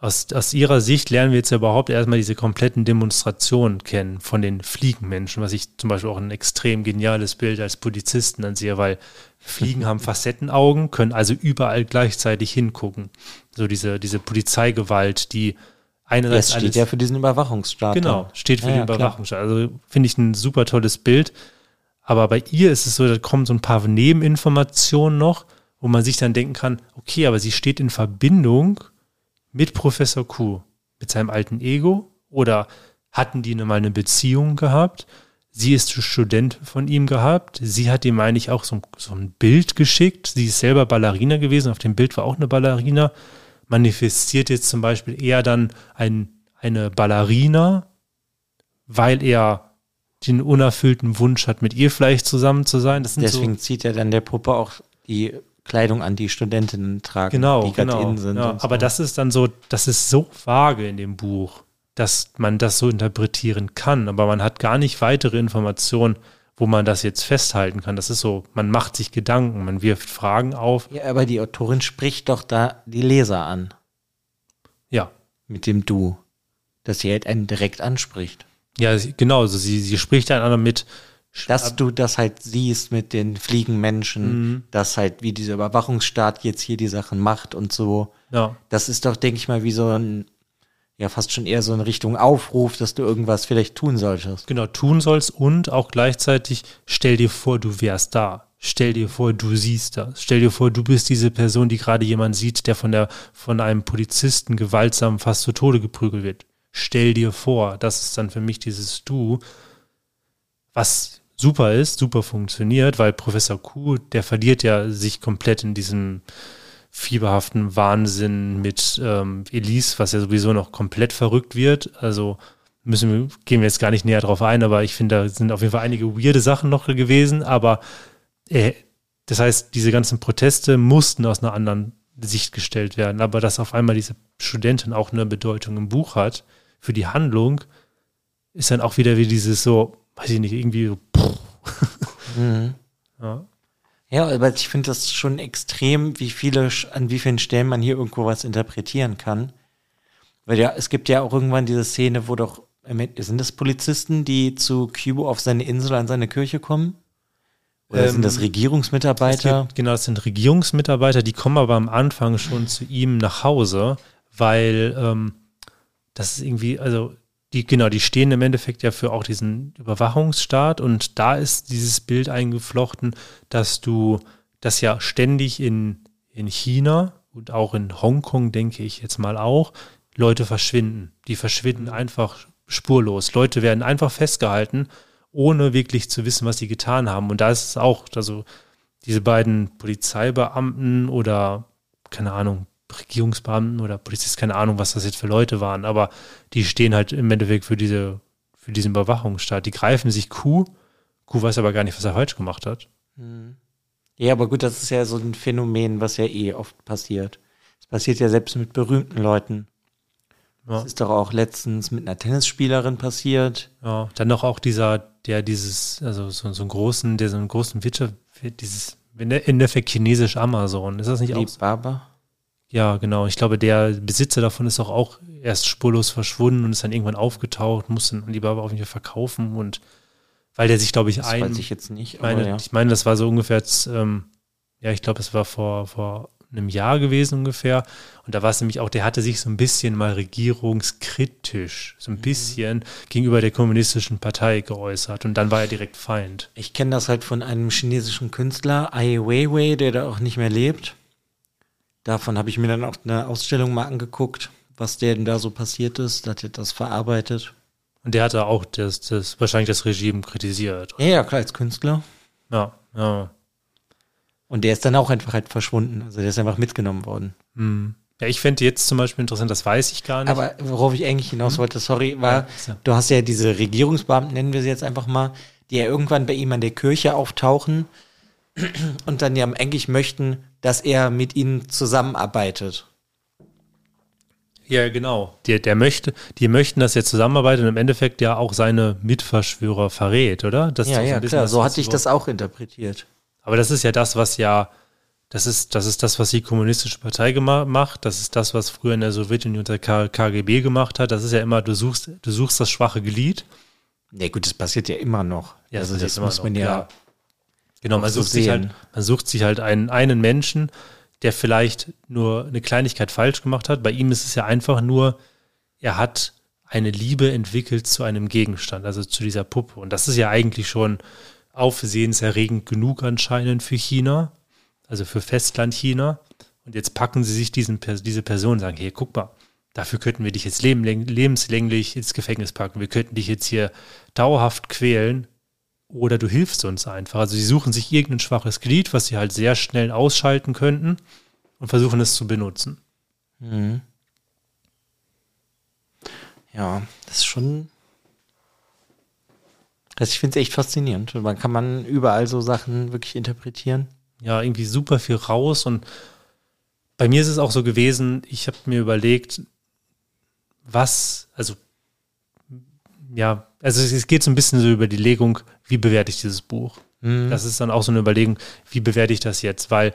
aus, aus ihrer Sicht lernen wir jetzt ja überhaupt erstmal diese kompletten Demonstrationen kennen von den Fliegenmenschen, was ich zum Beispiel auch ein extrem geniales Bild als Polizisten ansehe, weil Fliegen haben [laughs] Facettenaugen, können also überall gleichzeitig hingucken. So diese, diese Polizeigewalt, die einerseits. Das steht alles, ja für diesen Überwachungsstaat. Genau, steht für ja, den ja, Überwachungsstaat. Also finde ich ein super tolles Bild. Aber bei ihr ist es so, da kommen so ein paar Nebeninformationen noch, wo man sich dann denken kann, okay, aber sie steht in Verbindung mit Professor Q, mit seinem alten Ego? Oder hatten die mal eine Beziehung gehabt? Sie ist Student von ihm gehabt. Sie hat ihm, meine ich, auch so, so ein Bild geschickt. Sie ist selber Ballerina gewesen. Auf dem Bild war auch eine Ballerina. Manifestiert jetzt zum Beispiel eher dann ein, eine Ballerina, weil er den unerfüllten Wunsch hat, mit ihr vielleicht zusammen zu sein. Deswegen so, zieht er dann der Puppe auch die Kleidung an, die Studentinnen tragen, genau, die genau, sind. Ja, so. Aber das ist dann so, das ist so vage in dem Buch, dass man das so interpretieren kann, aber man hat gar nicht weitere Informationen, wo man das jetzt festhalten kann. Das ist so, man macht sich Gedanken, man wirft Fragen auf. Ja, aber die Autorin spricht doch da die Leser an. Ja. Mit dem Du. Dass sie halt einen direkt anspricht. Ja, genau, also sie, sie spricht einander mit, dass du das halt siehst mit den Fliegenmenschen, mhm. dass halt wie dieser Überwachungsstaat jetzt hier die Sachen macht und so. Ja. Das ist doch, denke ich mal, wie so ein, ja, fast schon eher so in Richtung Aufruf, dass du irgendwas vielleicht tun solltest. Genau, tun sollst und auch gleichzeitig stell dir vor, du wärst da. Stell dir vor, du siehst das. Stell dir vor, du bist diese Person, die gerade jemand sieht, der von der, von einem Polizisten gewaltsam fast zu Tode geprügelt wird. Stell dir vor, das ist dann für mich dieses Du, was super ist, super funktioniert, weil Professor Q, der verliert ja sich komplett in diesem fieberhaften Wahnsinn mit ähm, Elise, was ja sowieso noch komplett verrückt wird. Also müssen wir, gehen wir jetzt gar nicht näher drauf ein, aber ich finde, da sind auf jeden Fall einige weirde Sachen noch gewesen, aber äh, das heißt, diese ganzen Proteste mussten aus einer anderen Sicht gestellt werden, aber dass auf einmal diese Studentin auch eine Bedeutung im Buch hat für die Handlung, ist dann auch wieder wie dieses so, weiß ich nicht, irgendwie so. Mhm. [laughs] Ja. Ja, aber ich finde das schon extrem, wie viele, an wie vielen Stellen man hier irgendwo was interpretieren kann. Weil ja, es gibt ja auch irgendwann diese Szene, wo doch, sind das Polizisten, die zu Cubo auf seine Insel, an seine Kirche kommen? Oder ähm, sind das ähm, Regierungsmitarbeiter? Gibt, genau, das sind Regierungsmitarbeiter, die kommen aber am Anfang schon zu ihm nach Hause, weil ähm, das ist irgendwie, also die, genau, die stehen im Endeffekt ja für auch diesen Überwachungsstaat und da ist dieses Bild eingeflochten, dass du das ja ständig in, in China und auch in Hongkong, denke ich jetzt mal auch, Leute verschwinden. Die verschwinden mhm. einfach spurlos. Leute werden einfach festgehalten, ohne wirklich zu wissen, was sie getan haben. Und da ist es auch, also diese beiden Polizeibeamten oder keine Ahnung, Regierungsbeamten oder Polizisten, keine Ahnung, was das jetzt für Leute waren, aber die stehen halt im Endeffekt für diese, für diesen Überwachungsstaat. Die greifen sich Q. Q weiß aber gar nicht, was er falsch gemacht hat. Hm. Ja, aber gut, das ist ja so ein Phänomen, was ja eh oft passiert. Es passiert ja selbst mit berühmten Leuten. Ja. Das ist doch auch letztens mit einer Tennisspielerin passiert. Ja, dann noch auch dieser, der dieses, also so, so einen großen, der so einen großen Wirtschaft, dieses, in der Endeffekt chinesisch Amazon. Ist das nicht auch? Baba? Ja, genau. Ich glaube, der Besitzer davon ist auch, auch erst spurlos verschwunden und ist dann irgendwann aufgetaucht, musste dann Alibaba auf jeden Fall verkaufen und weil der sich, glaube ich, das ein. Weiß ich jetzt nicht. Ich meine, ja. ich meine, das war so ungefähr, ähm, ja, ich glaube, es war vor, vor einem Jahr gewesen ungefähr. Und da war es nämlich auch, der hatte sich so ein bisschen mal regierungskritisch, so ein mhm. bisschen gegenüber der kommunistischen Partei geäußert. Und dann war er direkt Feind. Ich kenne das halt von einem chinesischen Künstler, Ai Weiwei, der da auch nicht mehr lebt Davon habe ich mir dann auch eine Ausstellung mal angeguckt, was der denn da so passiert ist. Da hat er das verarbeitet. Und der hatte auch das, das wahrscheinlich das Regime kritisiert. Ja, ja, klar, als Künstler. Ja, ja. Und der ist dann auch einfach halt verschwunden. Also der ist einfach mitgenommen worden. Hm. Ja, ich fände jetzt zum Beispiel interessant, das weiß ich gar nicht. Aber worauf ich eigentlich hinaus hm? wollte, sorry, war, ja, du hast ja diese Regierungsbeamten, nennen wir sie jetzt einfach mal, die ja irgendwann bei ihm an der Kirche auftauchen und dann ja eigentlich möchten, dass er mit ihnen zusammenarbeitet. Ja, genau. Der, der möchte, die möchten, dass er zusammenarbeitet und im Endeffekt ja auch seine Mitverschwörer verrät, oder? Das ja, ja, bisschen, klar. So hatte ich das auch interpretiert. Aber das ist ja das, was ja, das ist, das ist das, was die kommunistische Partei macht. Das ist das, was früher in der Sowjetunion der KGB gemacht hat. Das ist ja immer, du suchst, du suchst das schwache Glied. Ja, gut, das passiert ja immer noch. Ja, also das, das muss man ja. ja genau, man sucht, sich halt, man sucht sich halt einen, einen Menschen, der vielleicht nur eine Kleinigkeit falsch gemacht hat. Bei ihm ist es ja einfach nur, er hat eine Liebe entwickelt zu einem Gegenstand, also zu dieser Puppe. Und das ist ja eigentlich schon aufsehenserregend genug anscheinend für China, also für Festland China. Und jetzt packen sie sich diesen, diese Person und sagen, hey, guck mal, dafür könnten wir dich jetzt lebenslänglich ins Gefängnis packen. Wir könnten dich jetzt hier dauerhaft quälen oder du hilfst uns einfach. Also sie suchen sich irgendein schwaches Glied, was sie halt sehr schnell ausschalten könnten und versuchen es zu benutzen. Mhm. Ja, das ist schon. Also ich finde es echt faszinierend. Man kann man überall so Sachen wirklich interpretieren. Ja, irgendwie super viel raus und bei mir ist es auch so gewesen, ich habe mir überlegt, was, also ja, also es geht so ein bisschen so über die Legung, wie bewerte ich dieses Buch? Mhm. Das ist dann auch so eine Überlegung, wie bewerte ich das jetzt? Weil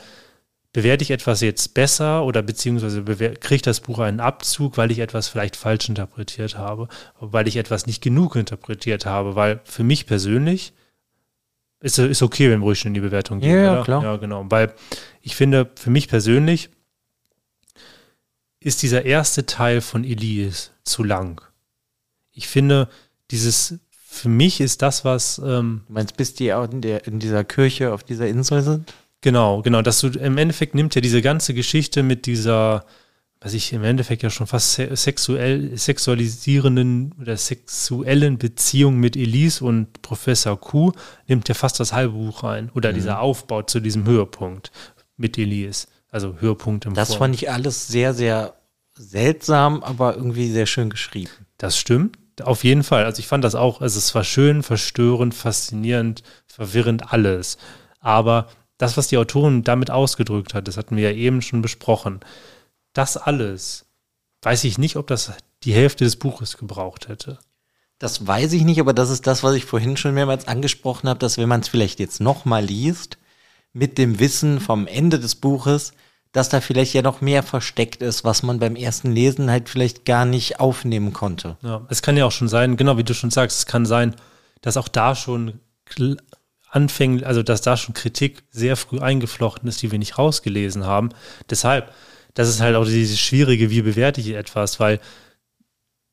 bewerte ich etwas jetzt besser oder beziehungsweise kriege ich das Buch einen Abzug, weil ich etwas vielleicht falsch interpretiert habe, weil ich etwas nicht genug interpretiert habe, weil für mich persönlich ist es okay, wenn wir ruhig schon in die Bewertung gehen. Ja, oder? klar. Ja, genau. Weil ich finde, für mich persönlich ist dieser erste Teil von Elise zu lang. Ich finde, dieses für mich ist das, was. Ähm, du meinst, bis die auch in, der, in dieser Kirche auf dieser Insel sind? Genau, genau. Dass du im Endeffekt nimmt ja diese ganze Geschichte mit dieser, was ich im Endeffekt ja schon fast sexuell, sexualisierenden oder sexuellen Beziehung mit Elise und Professor Q, nimmt ja fast das halbe Buch rein. Oder mhm. dieser Aufbau zu diesem Höhepunkt mit Elise. Also Höhepunkt im Das Form. fand ich alles sehr, sehr seltsam, aber irgendwie sehr schön geschrieben. Das stimmt. Auf jeden Fall. Also ich fand das auch, also es war schön, verstörend, faszinierend, verwirrend, alles. Aber das, was die Autorin damit ausgedrückt hat, das hatten wir ja eben schon besprochen, das alles, weiß ich nicht, ob das die Hälfte des Buches gebraucht hätte. Das weiß ich nicht, aber das ist das, was ich vorhin schon mehrmals angesprochen habe, dass wenn man es vielleicht jetzt nochmal liest, mit dem Wissen vom Ende des Buches, dass da vielleicht ja noch mehr versteckt ist, was man beim ersten Lesen halt vielleicht gar nicht aufnehmen konnte. Ja, es kann ja auch schon sein, genau wie du schon sagst, es kann sein, dass auch da schon anfängt, also dass da schon Kritik sehr früh eingeflochten ist, die wir nicht rausgelesen haben. Deshalb, das ist halt auch dieses Schwierige, wie bewerte ich etwas, weil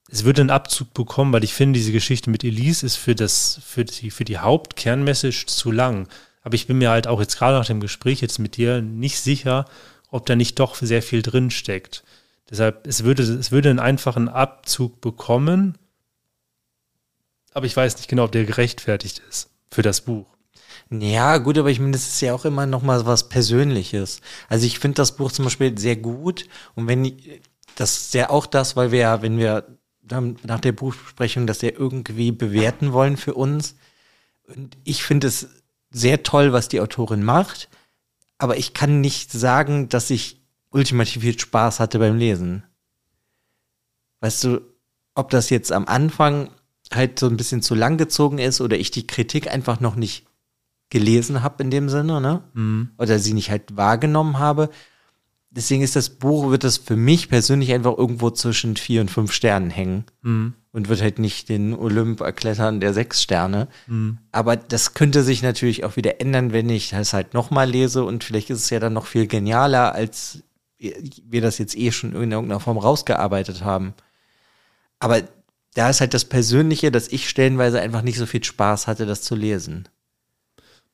es würde einen Abzug bekommen, weil ich finde, diese Geschichte mit Elise ist für das, für die, für die Hauptkernmessage zu lang. Aber ich bin mir halt auch jetzt gerade nach dem Gespräch jetzt mit dir nicht sicher, ob da nicht doch sehr viel drin steckt. Deshalb, es würde, es würde einen einfachen Abzug bekommen, aber ich weiß nicht genau, ob der gerechtfertigt ist für das Buch. Ja, gut, aber ich meine, das ist ja auch immer noch mal was Persönliches. Also ich finde das Buch zum Beispiel sehr gut und wenn das ist ja auch das, weil wir ja, wenn wir nach der Buchbesprechung das ja irgendwie bewerten wollen für uns. Und ich finde es sehr toll, was die Autorin macht aber ich kann nicht sagen, dass ich ultimativ viel Spaß hatte beim Lesen. Weißt du, ob das jetzt am Anfang halt so ein bisschen zu lang gezogen ist oder ich die Kritik einfach noch nicht gelesen habe in dem Sinne, ne? Mhm. Oder sie nicht halt wahrgenommen habe. Deswegen ist das Buch, wird das für mich persönlich einfach irgendwo zwischen vier und fünf Sternen hängen. Mhm und wird halt nicht den Olymp erklettern der sechs Sterne. Mhm. Aber das könnte sich natürlich auch wieder ändern, wenn ich das halt nochmal lese und vielleicht ist es ja dann noch viel genialer, als wir das jetzt eh schon in irgendeiner Form rausgearbeitet haben. Aber da ist halt das Persönliche, dass ich stellenweise einfach nicht so viel Spaß hatte, das zu lesen.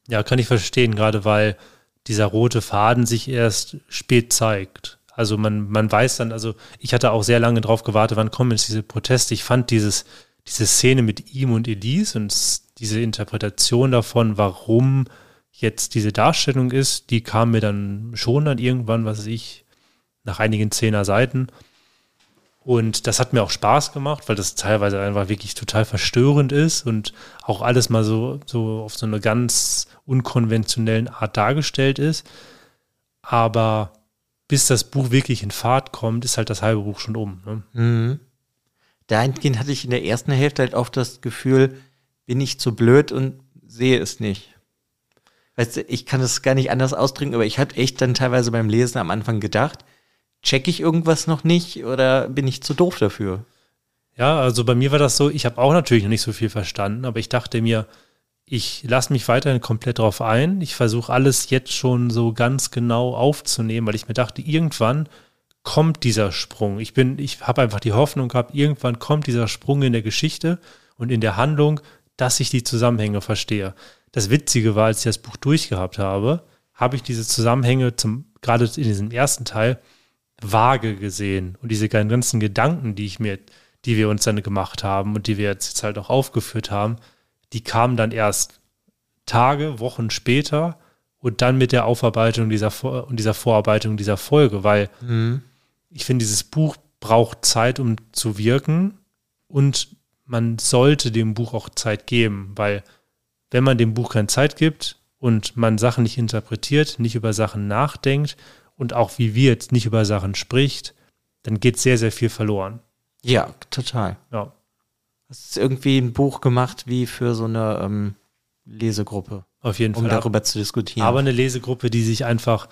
Ja, kann ich verstehen, gerade weil dieser rote Faden sich erst spät zeigt. Also man, man weiß dann, also ich hatte auch sehr lange drauf gewartet, wann kommen jetzt diese Proteste. Ich fand dieses, diese Szene mit ihm und Elise und diese Interpretation davon, warum jetzt diese Darstellung ist, die kam mir dann schon dann irgendwann, was weiß ich, nach einigen zehner Seiten. Und das hat mir auch Spaß gemacht, weil das teilweise einfach wirklich total verstörend ist und auch alles mal so, so auf so eine ganz unkonventionellen Art dargestellt ist. Aber bis das Buch wirklich in Fahrt kommt, ist halt das halbe Buch schon um. Ne? Mhm. Dahingehend hatte ich in der ersten Hälfte halt oft das Gefühl, bin ich zu blöd und sehe es nicht. Weißt du, ich kann es gar nicht anders ausdrücken, aber ich hatte echt dann teilweise beim Lesen am Anfang gedacht, check ich irgendwas noch nicht oder bin ich zu doof dafür? Ja, also bei mir war das so, ich habe auch natürlich noch nicht so viel verstanden, aber ich dachte mir, ich lasse mich weiterhin komplett drauf ein. Ich versuche alles jetzt schon so ganz genau aufzunehmen, weil ich mir dachte, irgendwann kommt dieser Sprung. Ich bin, ich habe einfach die Hoffnung gehabt, irgendwann kommt dieser Sprung in der Geschichte und in der Handlung, dass ich die Zusammenhänge verstehe. Das Witzige war, als ich das Buch durchgehabt habe, habe ich diese Zusammenhänge zum, gerade in diesem ersten Teil, vage gesehen. Und diese ganzen Gedanken, die ich mir, die wir uns dann gemacht haben und die wir jetzt halt auch aufgeführt haben, die kamen dann erst Tage, Wochen später und dann mit der Aufarbeitung dieser und dieser Vorarbeitung dieser Folge, weil mhm. ich finde, dieses Buch braucht Zeit, um zu wirken und man sollte dem Buch auch Zeit geben, weil wenn man dem Buch keine Zeit gibt und man Sachen nicht interpretiert, nicht über Sachen nachdenkt und auch wie wir jetzt nicht über Sachen spricht, dann geht sehr, sehr viel verloren. Ja, total. Ja. Hast du irgendwie ein Buch gemacht wie für so eine ähm, Lesegruppe? Auf jeden um Fall. Um darüber zu diskutieren. Aber eine Lesegruppe, die sich einfach,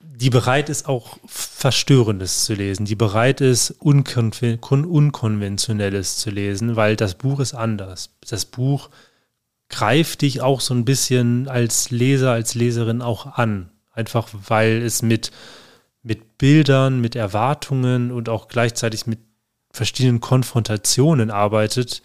die bereit ist, auch Verstörendes zu lesen, die bereit ist, Unkon Unkonventionelles zu lesen, weil das Buch ist anders. Das Buch greift dich auch so ein bisschen als Leser, als Leserin auch an. Einfach weil es mit, mit Bildern, mit Erwartungen und auch gleichzeitig mit verschiedenen Konfrontationen arbeitet,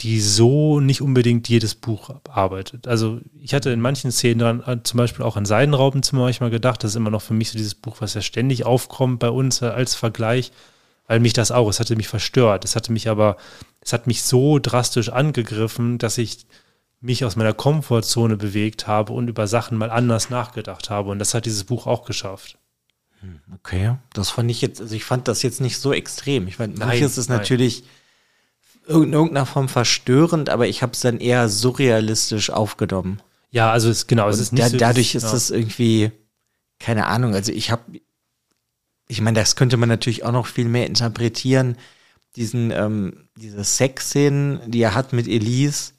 die so nicht unbedingt jedes Buch arbeitet. Also ich hatte in manchen Szenen dran, äh, zum Beispiel auch an Seidenraubenzimmer manchmal gedacht, das ist immer noch für mich so dieses Buch, was ja ständig aufkommt bei uns als Vergleich, weil mich das auch, es hatte mich verstört. Es hatte mich aber, es hat mich so drastisch angegriffen, dass ich mich aus meiner Komfortzone bewegt habe und über Sachen mal anders nachgedacht habe. Und das hat dieses Buch auch geschafft. Hm, okay, das fand ich jetzt, also ich fand das jetzt nicht so extrem. Ich fand, manches ist nein. natürlich in irgendeiner Form verstörend, aber ich habe es dann eher surrealistisch aufgenommen. Ja, also es, genau, es ist nicht da, so, Dadurch ist es ja. irgendwie, keine Ahnung, also ich habe, ich meine, das könnte man natürlich auch noch viel mehr interpretieren, diesen, ähm, diese Sexszenen, die er hat mit Elise,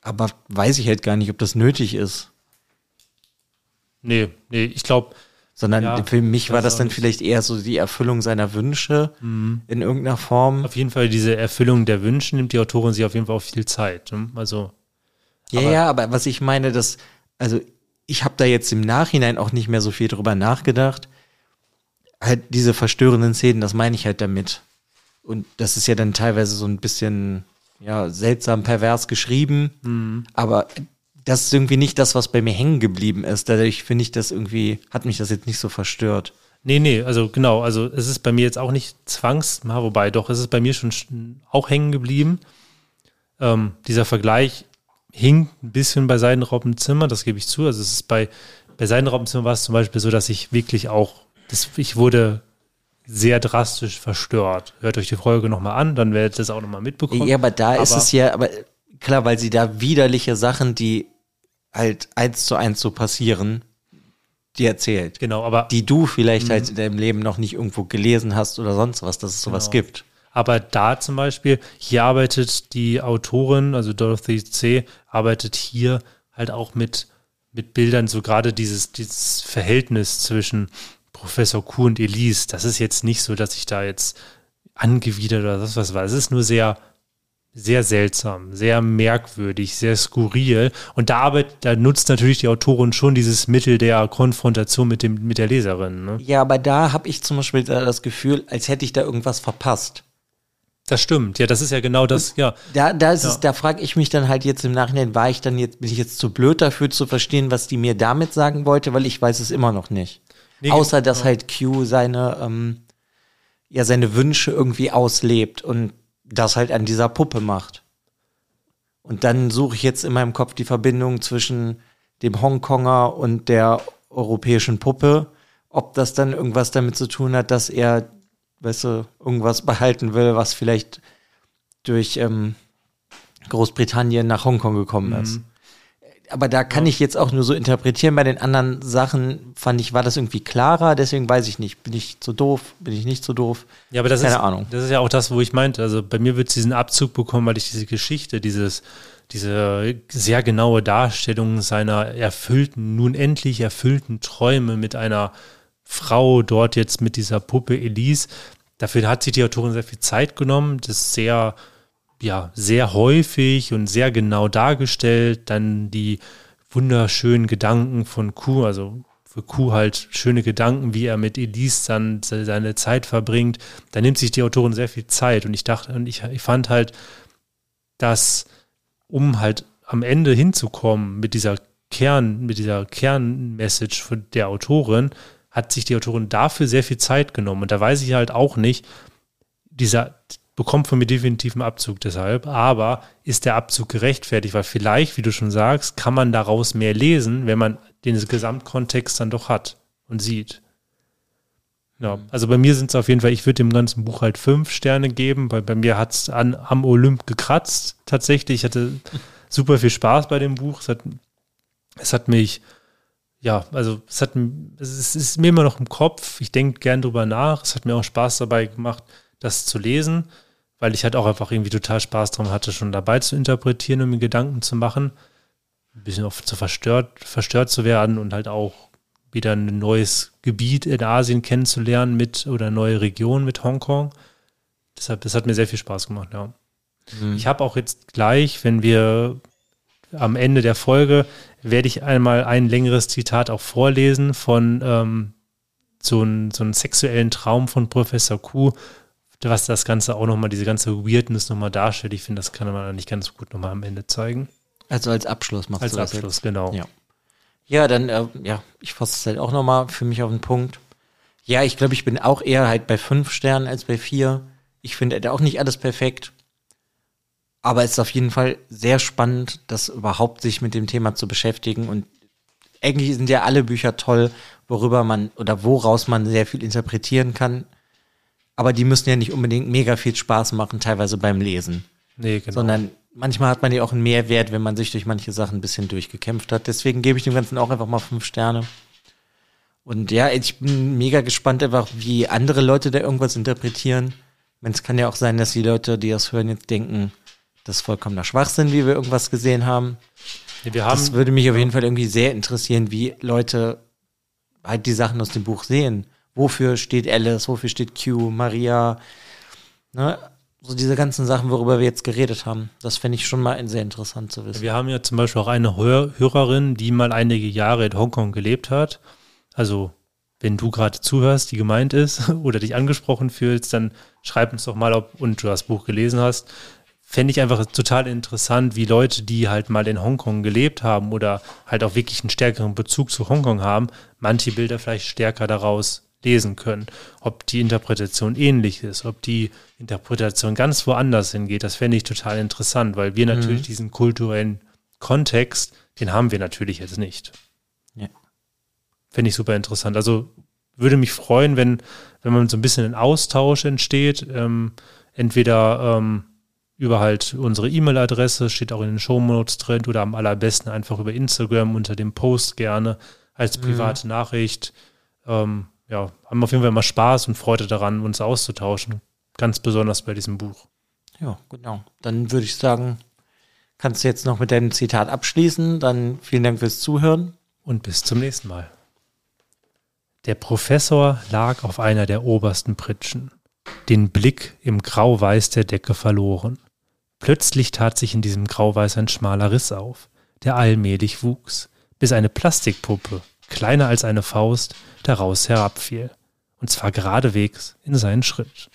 aber weiß ich halt gar nicht, ob das nötig ist. Nee, nee, ich glaube. Sondern ja, für mich war das dann vielleicht eher so die Erfüllung seiner Wünsche mhm. in irgendeiner Form. Auf jeden Fall diese Erfüllung der Wünsche nimmt die Autorin sich auf jeden Fall auch viel Zeit. Ne? Also. Ja, aber, ja, aber was ich meine, dass, also ich habe da jetzt im Nachhinein auch nicht mehr so viel drüber nachgedacht. Halt diese verstörenden Szenen, das meine ich halt damit. Und das ist ja dann teilweise so ein bisschen ja, seltsam pervers geschrieben, mhm. aber das ist irgendwie nicht das, was bei mir hängen geblieben ist. Dadurch finde ich das irgendwie, hat mich das jetzt nicht so verstört. Nee, nee, also genau, also es ist bei mir jetzt auch nicht zwangs, wobei doch, es ist bei mir schon auch hängen geblieben. Ähm, dieser Vergleich hing ein bisschen bei Seidenraubenzimmer, das gebe ich zu. Also es ist bei, bei Seidenraubenzimmer war es zum Beispiel so, dass ich wirklich auch, das, ich wurde sehr drastisch verstört. Hört euch die Folge nochmal an, dann werdet ihr das auch nochmal mitbekommen. Ja, aber da aber ist es ja, aber klar, weil sie da widerliche Sachen, die halt eins zu eins so passieren, die erzählt. Genau, aber. Die du vielleicht halt mhm. in deinem Leben noch nicht irgendwo gelesen hast oder sonst was, dass es sowas genau. gibt. Aber da zum Beispiel, hier arbeitet die Autorin, also Dorothy C., arbeitet hier halt auch mit, mit Bildern, so gerade dieses, dieses Verhältnis zwischen Professor Kuh und Elise, das ist jetzt nicht so, dass ich da jetzt angewidert oder das was war. Es ist nur sehr, sehr seltsam, sehr merkwürdig, sehr skurril. Und da arbeitet, da nutzt natürlich die Autorin schon dieses Mittel der Konfrontation mit dem, mit der Leserin. Ne? Ja, aber da habe ich zum Beispiel das Gefühl, als hätte ich da irgendwas verpasst. Das stimmt, ja, das ist ja genau das, ja. Da, da ist ja. es, da frage ich mich dann halt jetzt im Nachhinein, war ich dann jetzt, bin ich jetzt zu blöd dafür zu verstehen, was die mir damit sagen wollte, weil ich weiß es immer noch nicht. Nee, Außer dass halt Q seine, ähm, ja, seine Wünsche irgendwie auslebt und das halt an dieser Puppe macht. Und dann suche ich jetzt in meinem Kopf die Verbindung zwischen dem Hongkonger und der europäischen Puppe, ob das dann irgendwas damit zu tun hat, dass er, weißt du, irgendwas behalten will, was vielleicht durch ähm, Großbritannien nach Hongkong gekommen mhm. ist. Aber da kann ja. ich jetzt auch nur so interpretieren. Bei den anderen Sachen fand ich, war das irgendwie klarer, deswegen weiß ich nicht. Bin ich zu doof? Bin ich nicht zu doof? Ja, aber das Keine ist, Ahnung. Das ist ja auch das, wo ich meinte. Also bei mir wird es diesen Abzug bekommen, weil ich diese Geschichte, dieses, diese sehr genaue Darstellung seiner erfüllten, nun endlich erfüllten Träume mit einer Frau dort jetzt mit dieser Puppe Elise. Dafür hat sich die Autorin sehr viel Zeit genommen, das sehr, ja, sehr häufig und sehr genau dargestellt. Dann die wunderschönen Gedanken von Q, also für Q halt schöne Gedanken, wie er mit Elise dann seine Zeit verbringt. Da nimmt sich die Autorin sehr viel Zeit und ich dachte, und ich, ich fand halt, dass um halt am Ende hinzukommen mit dieser Kern, mit dieser Kernmessage der Autorin, hat sich die Autorin dafür sehr viel Zeit genommen. Und da weiß ich halt auch nicht, dieser bekommt von mir definitiv einen Abzug deshalb, aber ist der Abzug gerechtfertigt? Weil vielleicht, wie du schon sagst, kann man daraus mehr lesen, wenn man den Gesamtkontext dann doch hat und sieht. Ja, also bei mir sind es auf jeden Fall, ich würde dem ganzen Buch halt fünf Sterne geben, weil bei mir hat es am Olymp gekratzt, tatsächlich. Ich hatte [laughs] super viel Spaß bei dem Buch. Es hat, es hat mich ja, also es hat es ist mir immer noch im Kopf. Ich denke gern drüber nach. Es hat mir auch Spaß dabei gemacht, das zu lesen, weil ich halt auch einfach irgendwie total Spaß daran hatte, schon dabei zu interpretieren und mir Gedanken zu machen. Ein bisschen auch zu verstört, verstört zu werden und halt auch wieder ein neues Gebiet in Asien kennenzulernen mit oder eine neue Region mit Hongkong. Deshalb, das hat mir sehr viel Spaß gemacht, ja. Mhm. Ich habe auch jetzt gleich, wenn wir am Ende der Folge werde ich einmal ein längeres Zitat auch vorlesen von ähm, so einem so sexuellen Traum von Professor Q, was das Ganze auch nochmal, diese ganze Weirdness nochmal darstellt. Ich finde, das kann man nicht ganz gut nochmal am Ende zeigen. Also als Abschluss machst als du das Als Abschluss, jetzt? genau. Ja, ja dann, äh, ja, ich fasse es halt auch nochmal für mich auf den Punkt. Ja, ich glaube, ich bin auch eher halt bei fünf Sternen als bei vier. Ich finde auch nicht alles perfekt. Aber es ist auf jeden Fall sehr spannend, das überhaupt sich mit dem Thema zu beschäftigen. Und eigentlich sind ja alle Bücher toll, worüber man oder woraus man sehr viel interpretieren kann. Aber die müssen ja nicht unbedingt mega viel Spaß machen, teilweise beim Lesen. Nee, genau. Sondern manchmal hat man ja auch einen Mehrwert, wenn man sich durch manche Sachen ein bisschen durchgekämpft hat. Deswegen gebe ich dem Ganzen auch einfach mal fünf Sterne. Und ja, ich bin mega gespannt einfach, wie andere Leute da irgendwas interpretieren. Es kann ja auch sein, dass die Leute, die das hören, jetzt denken, das ist vollkommener Schwachsinn, wie wir irgendwas gesehen haben. Wir haben das würde mich auf jeden Fall irgendwie sehr interessieren, wie Leute halt die Sachen aus dem Buch sehen. Wofür steht Alice, wofür steht Q, Maria, ne? So diese ganzen Sachen, worüber wir jetzt geredet haben. Das fände ich schon mal sehr interessant zu wissen. Wir haben ja zum Beispiel auch eine Hör Hörerin, die mal einige Jahre in Hongkong gelebt hat. Also wenn du gerade zuhörst, die gemeint ist [laughs] oder dich angesprochen fühlst, dann schreib uns doch mal, ob und du das Buch gelesen hast, fände ich einfach total interessant, wie Leute, die halt mal in Hongkong gelebt haben oder halt auch wirklich einen stärkeren Bezug zu Hongkong haben, manche Bilder vielleicht stärker daraus lesen können. Ob die Interpretation ähnlich ist, ob die Interpretation ganz woanders hingeht, das fände ich total interessant, weil wir mhm. natürlich diesen kulturellen Kontext, den haben wir natürlich jetzt nicht. Ja. Fände ich super interessant. Also würde mich freuen, wenn, wenn man so ein bisschen ein Austausch entsteht. Ähm, entweder ähm, über halt unsere E-Mail-Adresse, steht auch in den Show Notes drin oder am allerbesten einfach über Instagram unter dem Post gerne als mhm. private mhm. Nachricht. Ähm, ja, haben auf jeden Fall immer Spaß und Freude daran, uns auszutauschen. Ganz besonders bei diesem Buch. Ja, genau. Dann würde ich sagen, kannst du jetzt noch mit deinem Zitat abschließen. Dann vielen Dank fürs Zuhören. Und bis zum nächsten Mal. Der Professor lag auf einer der obersten Pritschen, den Blick im Grauweiß der Decke verloren. Plötzlich tat sich in diesem Grauweiß ein schmaler Riss auf, der allmählich wuchs, bis eine Plastikpuppe, kleiner als eine Faust, daraus herabfiel, und zwar geradewegs in seinen Schritt.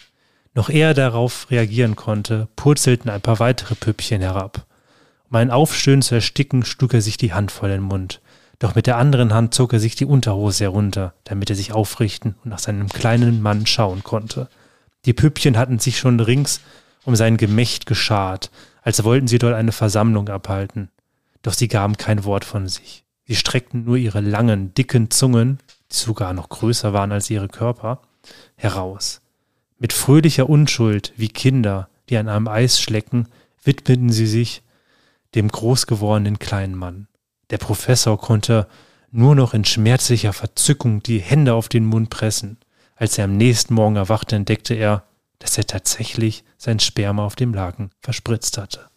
Noch ehe er darauf reagieren konnte, purzelten ein paar weitere Püppchen herab. Um ein Aufstöhnen zu ersticken, schlug er sich die Hand vor den Mund. Doch mit der anderen Hand zog er sich die Unterhose herunter, damit er sich aufrichten und nach seinem kleinen Mann schauen konnte. Die Püppchen hatten sich schon rings um sein Gemächt geschart, als wollten sie dort eine Versammlung abhalten. Doch sie gaben kein Wort von sich. Sie streckten nur ihre langen, dicken Zungen, die sogar noch größer waren als ihre Körper, heraus. Mit fröhlicher Unschuld, wie Kinder, die an einem Eis schlecken, widmeten sie sich dem großgewordenen kleinen Mann. Der Professor konnte nur noch in schmerzlicher Verzückung die Hände auf den Mund pressen. Als er am nächsten Morgen erwachte, entdeckte er, dass er tatsächlich sein Sperma auf dem Laken verspritzt hatte.